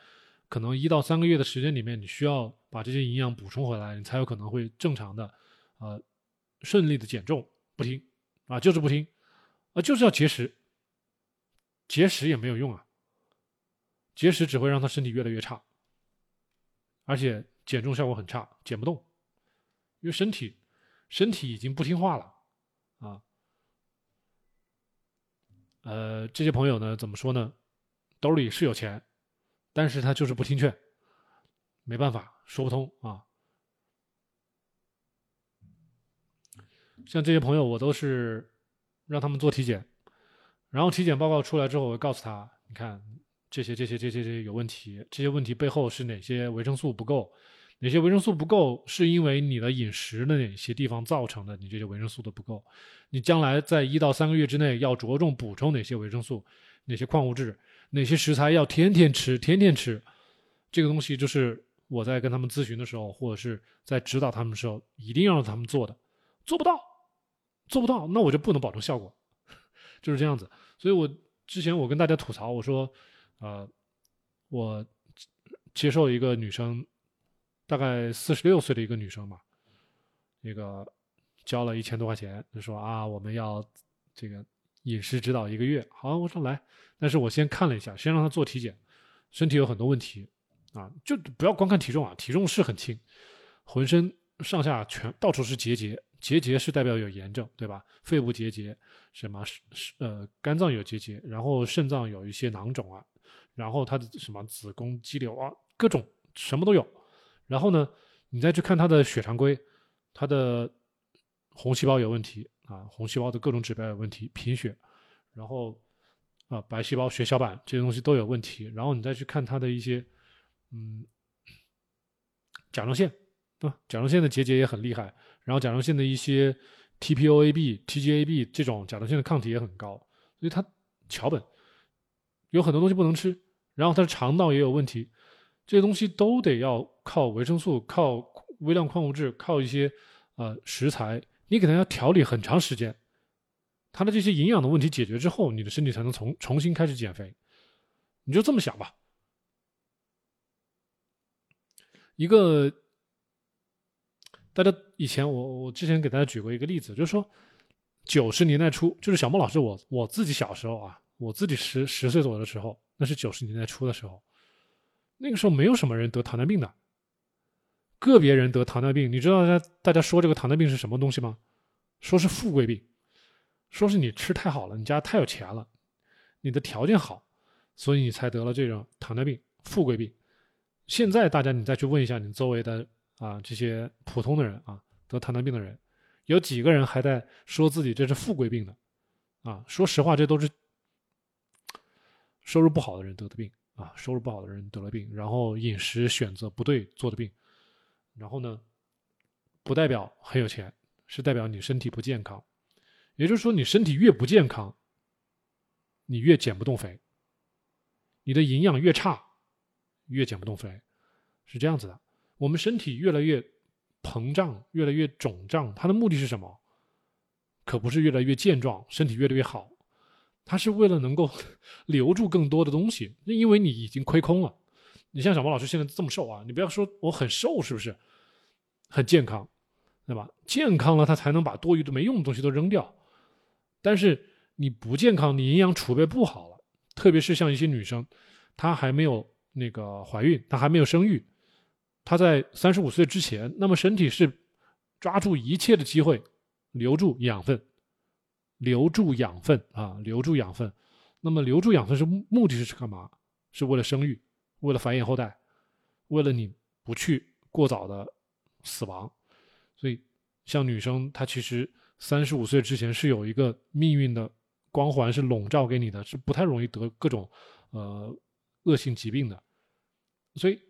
可能一到三个月的时间里面，你需要把这些营养补充回来，你才有可能会正常的，呃，顺利的减重。不听啊，就是不听。啊，就是要节食，节食也没有用啊，节食只会让他身体越来越差，而且减重效果很差，减不动，因为身体身体已经不听话了啊。呃，这些朋友呢，怎么说呢？兜里是有钱，但是他就是不听劝，没办法，说不通啊。像这些朋友，我都是。让他们做体检，然后体检报告出来之后，我告诉他：你看这些、这些、这些、这些有问题，这些问题背后是哪些维生素不够？哪些维生素不够是因为你的饮食的哪些地方造成的？你这些维生素的不够，你将来在一到三个月之内要着重补充哪些维生素、哪些矿物质、哪些食材要天天吃、天天吃。这个东西就是我在跟他们咨询的时候，或者是在指导他们的时候，一定要让他们做的，做不到。做不到，那我就不能保证效果，就是这样子。所以我之前我跟大家吐槽，我说，呃，我接受一个女生，大概四十六岁的一个女生嘛，那个交了一千多块钱，就说啊，我们要这个饮食指导一个月。好，我说来，但是我先看了一下，先让她做体检，身体有很多问题啊，就不要光看体重啊，体重是很轻，浑身上下全到处是结节。结节是代表有炎症，对吧？肺部结节，什么是是呃肝脏有结节，然后肾脏有一些囊肿啊，然后她的什么子宫肌瘤啊，各种什么都有。然后呢，你再去看他的血常规，他的红细胞有问题啊，红细胞的各种指标有问题，贫血，然后啊白细胞、血小板这些东西都有问题。然后你再去看他的一些嗯甲状腺对啊，甲状腺的结节也很厉害。然后甲状腺的一些 TPOAB、TGAB 这种甲状腺的抗体也很高，所以他桥本有很多东西不能吃，然后他的肠道也有问题，这些东西都得要靠维生素、靠微量矿物质、靠一些呃食材，你给它要调理很长时间，它的这些营养的问题解决之后，你的身体才能重重新开始减肥，你就这么想吧，一个。大家以前我我之前给大家举过一个例子，就是说九十年代初，就是小莫老师我我自己小时候啊，我自己十十岁左右的时候，那是九十年代初的时候，那个时候没有什么人得糖尿病的，个别人得糖尿病，你知道大家大家说这个糖尿病是什么东西吗？说是富贵病，说是你吃太好了，你家太有钱了，你的条件好，所以你才得了这种糖尿病，富贵病。现在大家你再去问一下你周围的。啊，这些普通的人啊，得糖尿病的人，有几个人还在说自己这是富贵病的？啊，说实话，这都是收入不好的人得的病啊，收入不好的人得了病，然后饮食选择不对做的病，然后呢，不代表很有钱，是代表你身体不健康。也就是说，你身体越不健康，你越减不动肥，你的营养越差，越减不动肥，是这样子的。我们身体越来越膨胀，越来越肿胀，它的目的是什么？可不是越来越健壮，身体越来越好，它是为了能够 留住更多的东西。因为你已经亏空了。你像小毛老师现在这么瘦啊，你不要说我很瘦，是不是？很健康，对吧？健康了，他才能把多余的没用的东西都扔掉。但是你不健康，你营养储备不好了，特别是像一些女生，她还没有那个怀孕，她还没有生育。她在三十五岁之前，那么身体是抓住一切的机会，留住养分，留住养分啊，留住养分。那么留住养分是目的是干嘛？是为了生育，为了繁衍后代，为了你不去过早的死亡。所以，像女生，她其实三十五岁之前是有一个命运的光环是笼罩给你的，是不太容易得各种呃恶性疾病的。所以，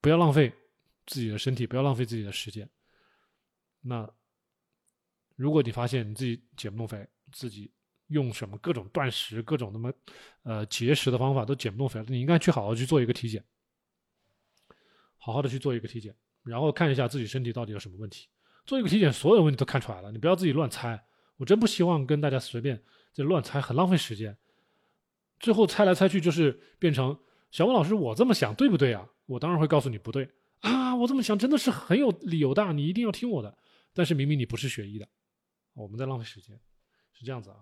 不要浪费自己的身体，不要浪费自己的时间。那如果你发现你自己减不动肥，自己用什么各种断食、各种那么呃节食的方法都减不动肥，你应该去好好去做一个体检，好好的去做一个体检，然后看一下自己身体到底有什么问题。做一个体检，所有问题都看出来了，你不要自己乱猜。我真不希望跟大家随便这乱猜，很浪费时间。最后猜来猜去，就是变成小王老师，我这么想对不对啊？我当然会告诉你不对啊，我这么想真的是很有理由的，你一定要听我的。但是明明你不是学医的，我们在浪费时间，是这样子啊。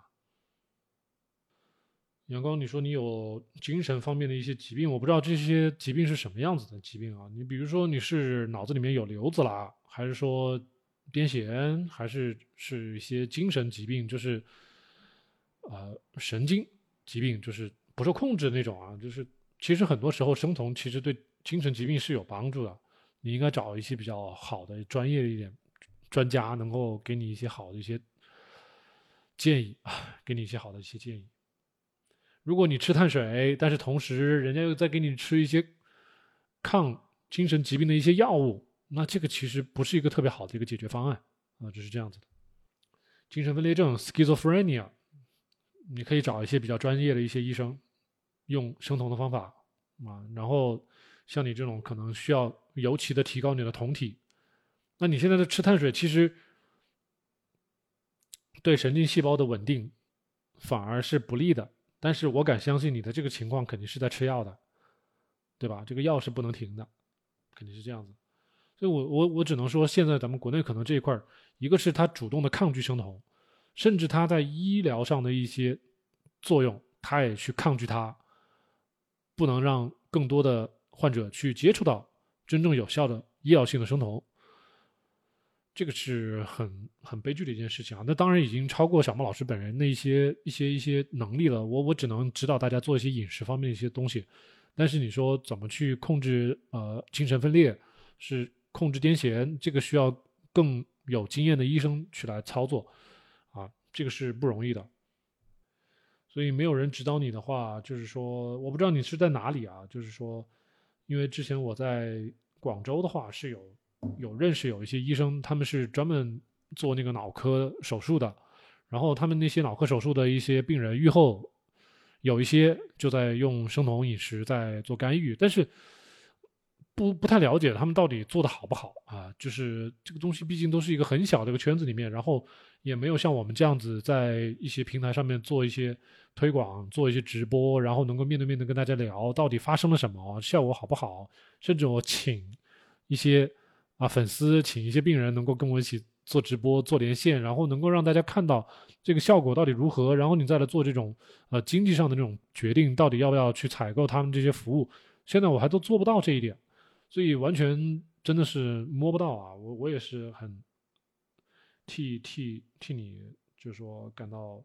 阳光，你说你有精神方面的一些疾病，我不知道这些疾病是什么样子的疾病啊？你比如说你是脑子里面有瘤子啦，还是说癫痫，还是是一些精神疾病，就是呃神经疾病，就是不受控制那种啊？就是其实很多时候生酮其实对精神疾病是有帮助的，你应该找一些比较好的专业一点。专家能够给你一些好的一些建议啊，给你一些好的一些建议。如果你吃碳水，但是同时人家又在给你吃一些抗精神疾病的一些药物，那这个其实不是一个特别好的一个解决方案啊，就是这样子的。精神分裂症 （schizophrenia），你可以找一些比较专业的一些医生，用生酮的方法啊，然后像你这种可能需要尤其的提高你的酮体。那你现在的吃碳水，其实对神经细胞的稳定反而是不利的。但是我敢相信你的这个情况肯定是在吃药的，对吧？这个药是不能停的，肯定是这样子。所以我我我只能说，现在咱们国内可能这一块一个是他主动的抗拒生酮，甚至他在医疗上的一些作用，他也去抗拒它，不能让更多的患者去接触到真正有效的医疗性的生酮。这个是很很悲剧的一件事情啊！那当然已经超过小莫老师本人的一些一些一些能力了。我我只能指导大家做一些饮食方面的一些东西，但是你说怎么去控制呃精神分裂，是控制癫痫，这个需要更有经验的医生去来操作啊，这个是不容易的。所以没有人指导你的话，就是说我不知道你是在哪里啊，就是说，因为之前我在广州的话是有。有认识有一些医生，他们是专门做那个脑科手术的，然后他们那些脑科手术的一些病人愈后，有一些就在用生酮饮食在做干预，但是不不太了解他们到底做的好不好啊？就是这个东西毕竟都是一个很小的一个圈子里面，然后也没有像我们这样子在一些平台上面做一些推广，做一些直播，然后能够面对面的跟大家聊到底发生了什么，效果好不好，甚至我请一些。啊，粉丝请一些病人能够跟我一起做直播、做连线，然后能够让大家看到这个效果到底如何，然后你再来做这种呃经济上的这种决定，到底要不要去采购他们这些服务。现在我还都做不到这一点，所以完全真的是摸不到啊！我我也是很替替替你，就是说感到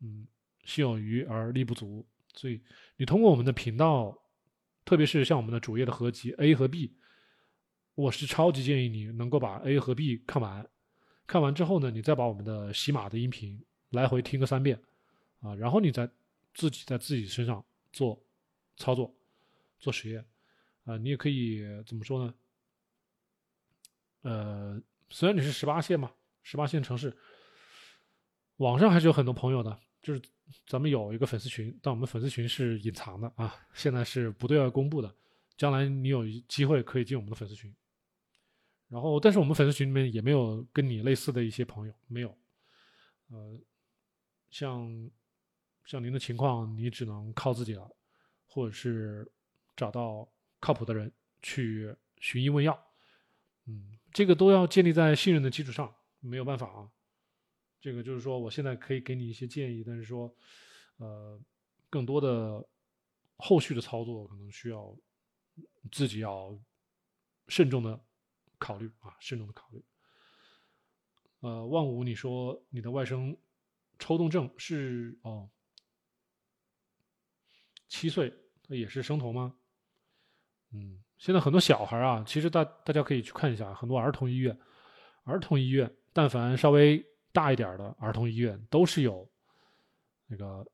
嗯心有余而力不足。所以你通过我们的频道，特别是像我们的主页的合集 A 和 B。我是超级建议你能够把 A 和 B 看完，看完之后呢，你再把我们的喜马的音频来回听个三遍，啊，然后你再自己在自己身上做操作、做实验，啊，你也可以怎么说呢？呃，虽然你是十八线嘛，十八线城市，网上还是有很多朋友的，就是咱们有一个粉丝群，但我们粉丝群是隐藏的啊，现在是不对外公布的，将来你有机会可以进我们的粉丝群。然后，但是我们粉丝群里面也没有跟你类似的一些朋友，没有。呃，像像您的情况，你只能靠自己了，或者是找到靠谱的人去寻医问药。嗯，这个都要建立在信任的基础上，没有办法啊。这个就是说，我现在可以给你一些建议，但是说，呃，更多的后续的操作可能需要自己要慎重的。考虑啊，慎重的考虑。呃，万五，你说你的外甥抽动症是哦，七岁，他也是生酮吗？嗯，现在很多小孩啊，其实大大家可以去看一下，很多儿童医院，儿童医院，但凡稍微大一点的儿童医院，都是有那个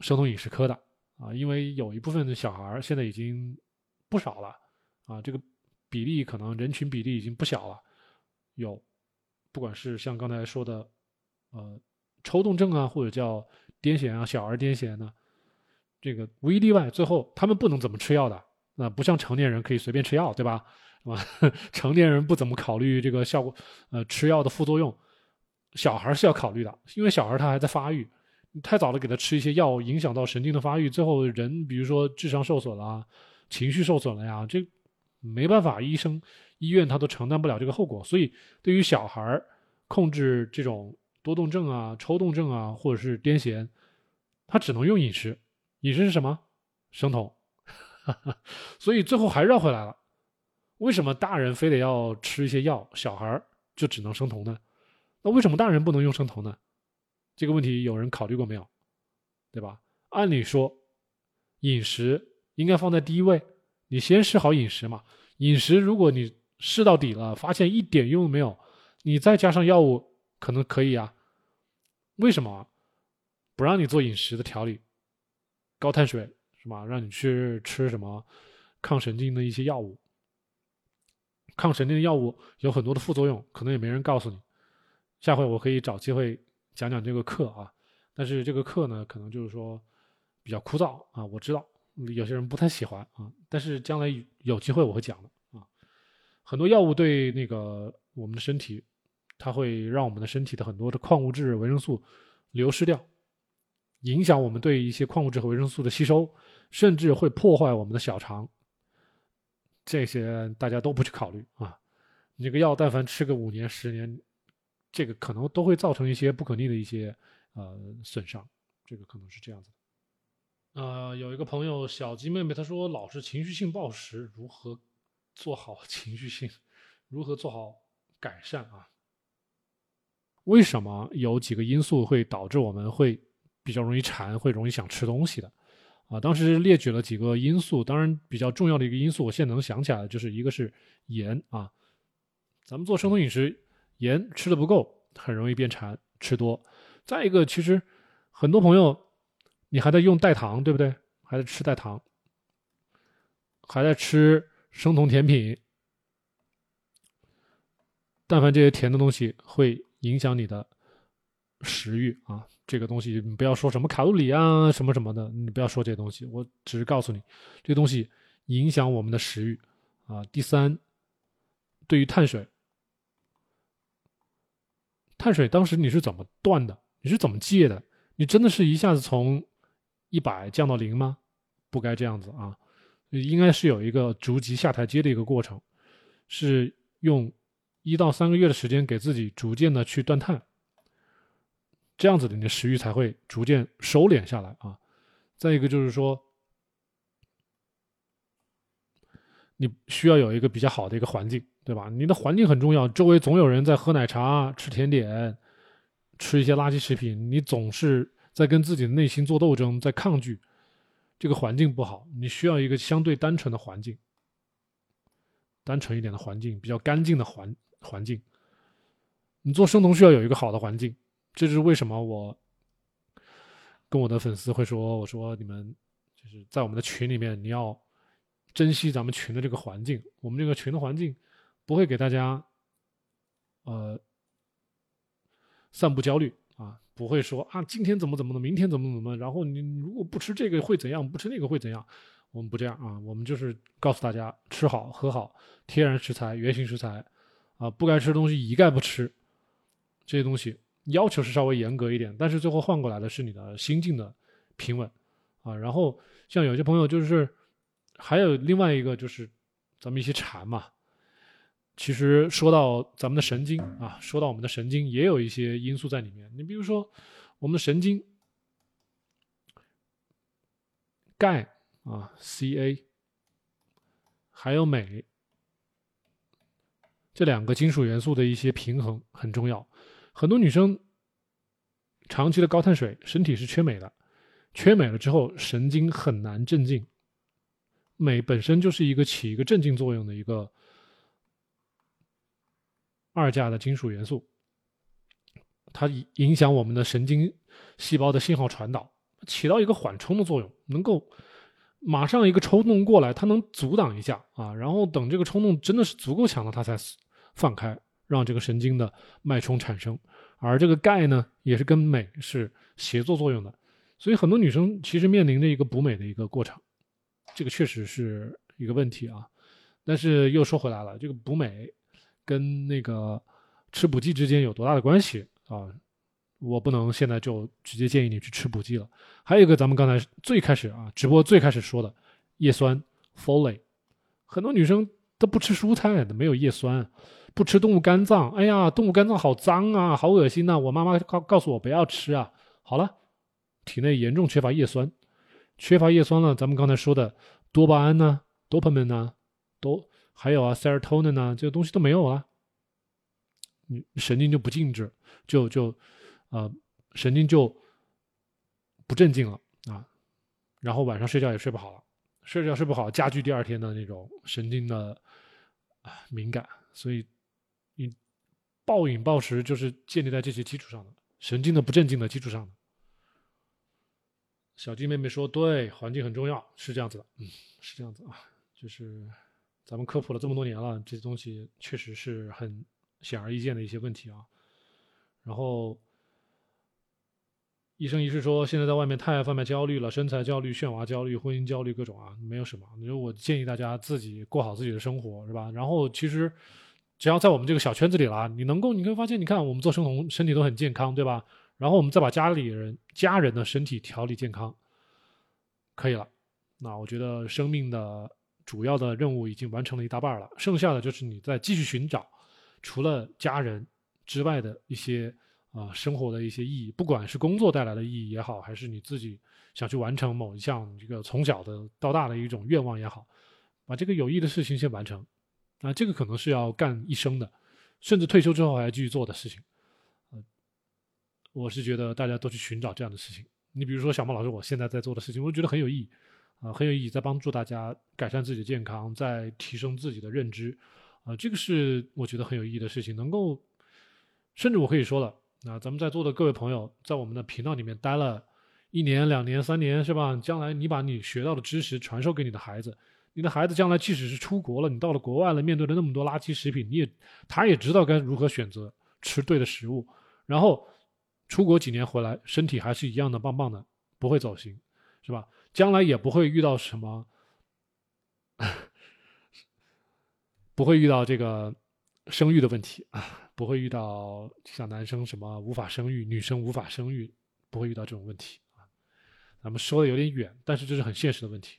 生酮饮食科的啊，因为有一部分的小孩现在已经不少了啊，这个比例可能人群比例已经不小了，有。不管是像刚才说的，呃，抽动症啊，或者叫癫痫啊，小儿癫痫呢，这个无一例外，最后他们不能怎么吃药的，那不像成年人可以随便吃药，对吧？啊，成年人不怎么考虑这个效果，呃，吃药的副作用，小孩是要考虑的，因为小孩他还在发育，太早的给他吃一些药，影响到神经的发育，最后人比如说智商受损了，情绪受损了呀，这没办法，医生。医院他都承担不了这个后果，所以对于小孩控制这种多动症啊、抽动症啊，或者是癫痫，他只能用饮食。饮食是什么？生酮。所以最后还绕回来了。为什么大人非得要吃一些药，小孩就只能生酮呢？那为什么大人不能用生酮呢？这个问题有人考虑过没有？对吧？按理说，饮食应该放在第一位，你先试好饮食嘛。饮食如果你试到底了，发现一点用都没有，你再加上药物可能可以啊？为什么不让你做饮食的调理？高碳水是吧？让你去吃什么抗神经的一些药物？抗神经的药物有很多的副作用，可能也没人告诉你。下回我可以找机会讲讲这个课啊。但是这个课呢，可能就是说比较枯燥啊，我知道有些人不太喜欢啊。但是将来有机会我会讲的啊。很多药物对那个我们的身体，它会让我们的身体的很多的矿物质、维生素流失掉，影响我们对一些矿物质和维生素的吸收，甚至会破坏我们的小肠。这些大家都不去考虑啊！你这个药，但凡吃个五年、十年，这个可能都会造成一些不可逆的一些呃损伤。这个可能是这样子。呃，有一个朋友小鸡妹妹，她说老是情绪性暴食，如何？做好 情绪性，如何做好改善啊？为什么有几个因素会导致我们会比较容易馋，会容易想吃东西的？啊，当时列举了几个因素，当然比较重要的一个因素，我现在能想起来的就是一个是盐啊，咱们做生酮饮食，盐吃的不够，很容易变馋，吃多。再一个，其实很多朋友你还在用代糖，对不对？还在吃代糖，还在吃。生酮甜品，但凡这些甜的东西会影响你的食欲啊！这个东西你不要说什么卡路里啊，什么什么的，你不要说这些东西。我只是告诉你，这东西影响我们的食欲啊。第三，对于碳水，碳水当时你是怎么断的？你是怎么戒的？你真的是一下子从一百降到零吗？不该这样子啊！应该是有一个逐级下台阶的一个过程，是用一到三个月的时间给自己逐渐的去断碳，这样子的你的食欲才会逐渐收敛下来啊。再一个就是说，你需要有一个比较好的一个环境，对吧？你的环境很重要，周围总有人在喝奶茶、吃甜点、吃一些垃圾食品，你总是在跟自己的内心做斗争，在抗拒。这个环境不好，你需要一个相对单纯的环境，单纯一点的环境，比较干净的环环境。你做生酮需要有一个好的环境，这就是为什么我跟我的粉丝会说，我说你们就是在我们的群里面，你要珍惜咱们群的这个环境，我们这个群的环境不会给大家呃散布焦虑。啊，不会说啊，今天怎么怎么的，明天怎么怎么，然后你如果不吃这个会怎样，不吃那个会怎样？我们不这样啊，我们就是告诉大家吃好喝好，天然食材、原形食材，啊，不该吃的东西一概不吃。这些东西要求是稍微严格一点，但是最后换过来的是你的心境的平稳啊。然后像有些朋友就是，还有另外一个就是咱们一些馋嘛。其实说到咱们的神经啊，说到我们的神经，也有一些因素在里面。你比如说，我们的神经，钙啊，Ca，还有镁，这两个金属元素的一些平衡很重要。很多女生长期的高碳水，身体是缺镁的，缺镁了之后，神经很难镇静。镁本身就是一个起一个镇静作用的一个二价的金属元素，它影响我们的神经细胞的信号传导，起到一个缓冲的作用，能够马上一个冲动过来，它能阻挡一下啊，然后等这个冲动真的是足够强了，它才放开。让这个神经的脉冲产生，而这个钙呢，也是跟镁是协作作用的，所以很多女生其实面临着一个补镁的一个过程，这个确实是一个问题啊。但是又说回来了，这个补镁跟那个吃补剂之间有多大的关系啊？我不能现在就直接建议你去吃补剂了。还有一个，咱们刚才最开始啊，直播最开始说的叶酸 folate，很多女生都不吃蔬菜的，没有叶酸。不吃动物肝脏，哎呀，动物肝脏好脏啊，好恶心呐！我妈妈告告诉我不要吃啊。好了，体内严重缺乏叶酸，缺乏叶酸了，咱们刚才说的多巴胺呢、多巴胺呢，都还有啊，serotonin 呢，这个东西都没有了，你神经就不静止，就就呃，神经就不镇静了啊，然后晚上睡觉也睡不好了，睡觉睡不好，加剧第二天的那种神经的啊敏感，所以。你暴饮暴食就是建立在这些基础上的，神经的不镇静的基础上的。小鸡妹妹说：“对，环境很重要，是这样子的，嗯，是这样子啊，就是咱们科普了这么多年了，这些东西确实是很显而易见的一些问题啊。然后，一生一世说现在在外面太贩卖焦虑了，身材焦虑、炫娃焦虑、婚姻焦虑，各种啊，没有什么。你说我建议大家自己过好自己的生活，是吧？然后其实。只要在我们这个小圈子里了，你能够，你会发现，你看我们做生酮，身体都很健康，对吧？然后我们再把家里人、家人的身体调理健康，可以了。那我觉得生命的主要的任务已经完成了一大半了，剩下的就是你在继续寻找除了家人之外的一些啊生活的一些意义，不管是工作带来的意义也好，还是你自己想去完成某一项这个从小的到大的一种愿望也好，把这个有益的事情先完成。啊，这个可能是要干一生的，甚至退休之后还要继续做的事情。呃，我是觉得大家都去寻找这样的事情。你比如说小孟老师，我现在在做的事情，我觉得很有意义，啊，很有意义，在帮助大家改善自己的健康，在提升自己的认知，啊，这个是我觉得很有意义的事情。能够，甚至我可以说了，啊，咱们在座的各位朋友，在我们的频道里面待了一年、两年、三年，是吧？将来你把你学到的知识传授给你的孩子。你的孩子将来即使是出国了，你到了国外了，面对了那么多垃圾食品，你也他也知道该如何选择吃对的食物，然后出国几年回来，身体还是一样的棒棒的，不会走形，是吧？将来也不会遇到什么，不会遇到这个生育的问题啊，不会遇到像男生什么无法生育，女生无法生育，不会遇到这种问题啊。咱们说的有点远，但是这是很现实的问题。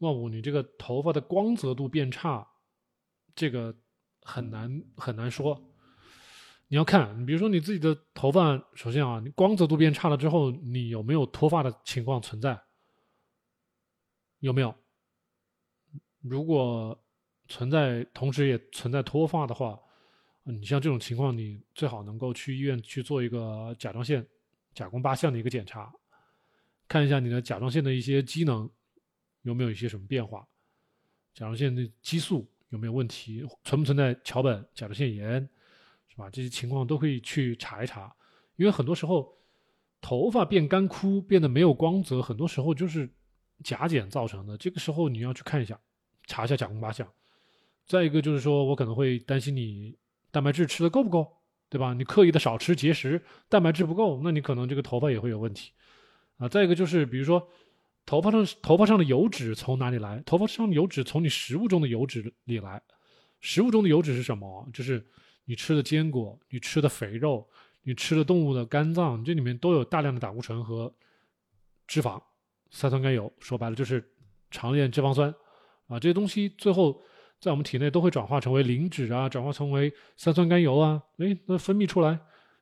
万五，你这个头发的光泽度变差，这个很难很难说。你要看，你比如说你自己的头发，首先啊，你光泽度变差了之后，你有没有脱发的情况存在？有没有？如果存在，同时也存在脱发的话，你像这种情况，你最好能够去医院去做一个甲状腺、甲功八项的一个检查，看一下你的甲状腺的一些机能。有没有一些什么变化？甲状腺的激素有没有问题？存不存在桥本、甲状腺炎，吧？这些情况都可以去查一查。因为很多时候头发变干枯、变得没有光泽，很多时候就是甲减造成的。这个时候你要去看一下，查一下甲功八项。再一个就是说我可能会担心你蛋白质吃的够不够，对吧？你刻意的少吃节食，蛋白质不够，那你可能这个头发也会有问题啊。再一个就是比如说。头发上头发上的油脂从哪里来？头发上的油脂从你食物中的油脂里来。食物中的油脂是什么？就是你吃的坚果、你吃的肥肉、你吃的动物的肝脏，这里面都有大量的胆固醇和脂肪、三酸甘油。说白了就是长链脂肪酸啊，这些东西最后在我们体内都会转化成为磷脂啊，转化成为三酸甘油啊。哎，那分泌出来，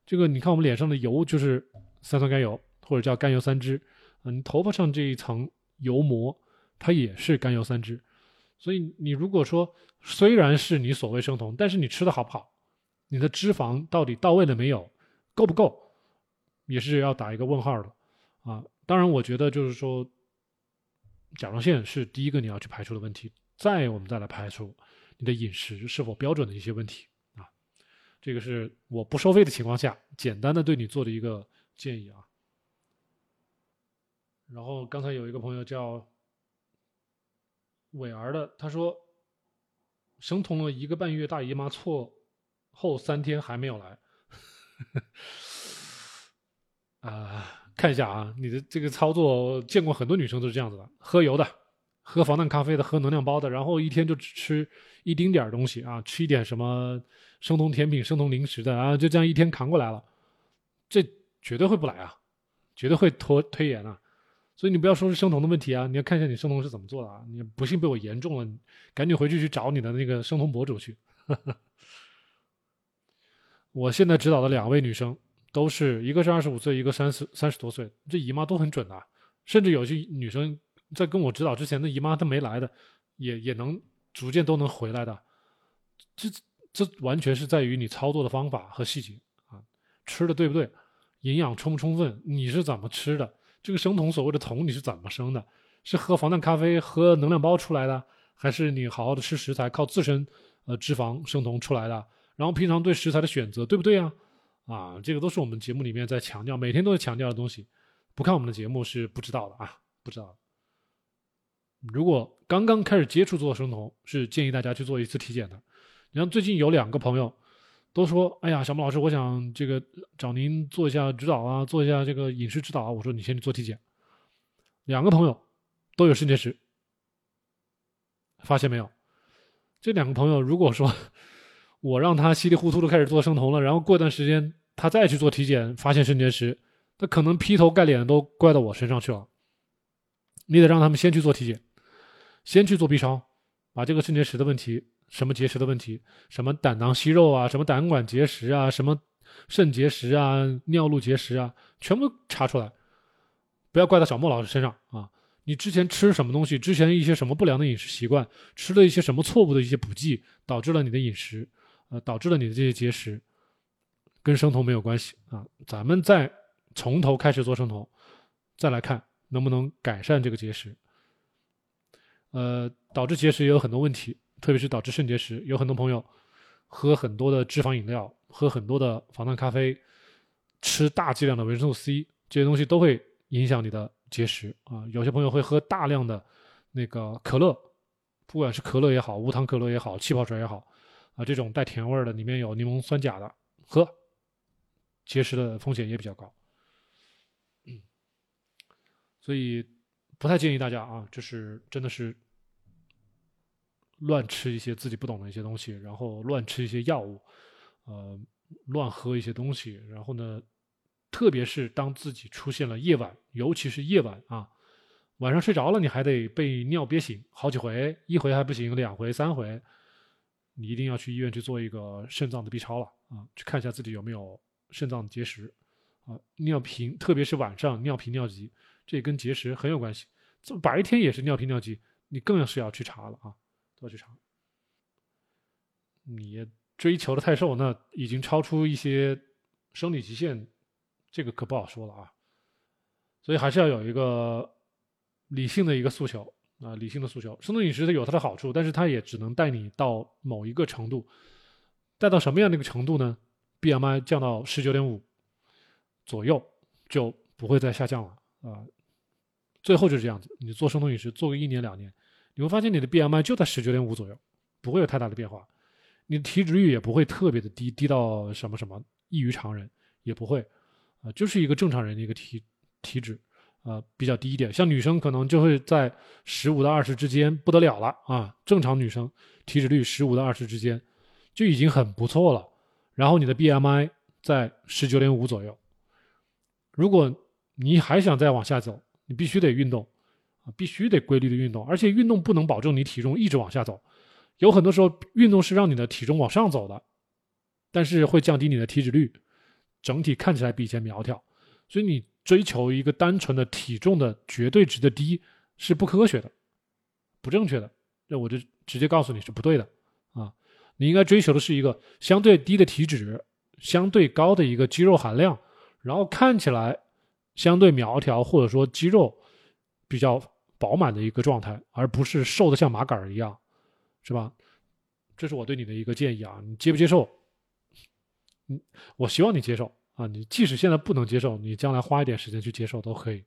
这个你看我们脸上的油就是三酸甘油，或者叫甘油三酯。嗯，头发上这一层油膜，它也是甘油三酯，所以你如果说虽然是你所谓生酮，但是你吃的好不好，你的脂肪到底到位了没有，够不够，也是要打一个问号的啊。当然，我觉得就是说，甲状腺是第一个你要去排除的问题，再我们再来排除你的饮食是否标准的一些问题啊。这个是我不收费的情况下，简单的对你做的一个建议啊。然后刚才有一个朋友叫伟儿的，他说生酮了一个半月，大姨妈错后三天还没有来，啊。看一下啊，你的这个操作，见过很多女生都是这样子的：喝油的，喝防弹咖啡的，喝能量包的，然后一天就只吃一丁点儿东西啊，吃一点什么生酮甜品、生酮零食的啊，就这样一天扛过来了，这绝对会不来啊，绝对会拖推延啊。所以你不要说是生酮的问题啊，你要看一下你生酮是怎么做的啊。你不信被我言中了，赶紧回去去找你的那个生酮博主去。我现在指导的两位女生。都是一个是二十五岁，一个三十三十多岁，这姨妈都很准的，甚至有些女生在跟我指导之前，的姨妈都没来的，也也能逐渐都能回来的。这这完全是在于你操作的方法和细节啊，吃的对不对，营养充不充分，你是怎么吃的，这个生酮所谓的酮你是怎么生的，是喝防弹咖啡、喝能量包出来的，还是你好好的吃食材，靠自身呃脂肪生酮出来的？然后平常对食材的选择对不对啊？啊，这个都是我们节目里面在强调，每天都在强调的东西。不看我们的节目是不知道的啊，不知道。如果刚刚开始接触做生酮，是建议大家去做一次体检的。你像最近有两个朋友都说：“哎呀，小木老师，我想这个找您做一下指导啊，做一下这个饮食指导啊。”我说：“你先去做体检。”两个朋友都有肾结石，发现没有？这两个朋友如果说我让他稀里糊涂的开始做生酮了，然后过段时间。他再去做体检，发现肾结石，他可能劈头盖脸都怪到我身上去了。你得让他们先去做体检，先去做 B 超，把这个肾结石的问题、什么结石的问题、什么胆囊息肉啊、什么胆管结石啊、什么肾结石啊、尿路结石啊，全部查出来，不要怪到小莫老师身上啊！你之前吃什么东西？之前一些什么不良的饮食习惯，吃了一些什么错误的一些补剂，导致了你的饮食，呃，导致了你的这些结石。跟生酮没有关系啊，咱们再从头开始做生酮，再来看能不能改善这个结石。呃，导致结石也有很多问题，特别是导致肾结石，有很多朋友喝很多的脂肪饮料，喝很多的防弹咖啡，吃大剂量的维生素 C，这些东西都会影响你的结石啊。有些朋友会喝大量的那个可乐，不管是可乐也好，无糖可乐也好，气泡水也好，啊，这种带甜味的，里面有柠檬酸钾的，喝。结石的风险也比较高，嗯，所以不太建议大家啊，就是真的是乱吃一些自己不懂的一些东西，然后乱吃一些药物，呃，乱喝一些东西，然后呢，特别是当自己出现了夜晚，尤其是夜晚啊，晚上睡着了，你还得被尿憋醒好几回，一回还不行，两回、三回，你一定要去医院去做一个肾脏的 B 超了啊，去看一下自己有没有。肾脏结石，啊，尿频，特别是晚上尿频尿急，这跟结石很有关系。这白天也是尿频尿急，你更是要去查了啊，都要去查。你追求的太瘦，那已经超出一些生理极限，这个可不好说了啊。所以还是要有一个理性的一个诉求啊，理性的诉求。生酮饮食它有它的好处，但是它也只能带你到某一个程度，带到什么样的一个程度呢？BMI 降到十九点五左右就不会再下降了啊！最后就是这样子，你做生酮饮食做个一年两年，你会发现你的 BMI 就在十九点五左右，不会有太大的变化，你的体脂率也不会特别的低，低到什么什么异于常人也不会啊，就是一个正常人的一个体体脂呃比较低一点，像女生可能就会在十五到二十之间不得了了啊！正常女生体脂率十五到二十之间就已经很不错了。然后你的 BMI 在十九点五左右，如果你还想再往下走，你必须得运动，啊，必须得规律的运动，而且运动不能保证你体重一直往下走，有很多时候运动是让你的体重往上走的，但是会降低你的体脂率，整体看起来比以前苗条，所以你追求一个单纯的体重的绝对值的低是不科学的，不正确的，那我就直接告诉你是不对的，啊。你应该追求的是一个相对低的体脂，相对高的一个肌肉含量，然后看起来相对苗条或者说肌肉比较饱满的一个状态，而不是瘦的像麻杆儿一样，是吧？这是我对你的一个建议啊，你接不接受？嗯，我希望你接受啊，你即使现在不能接受，你将来花一点时间去接受都可以。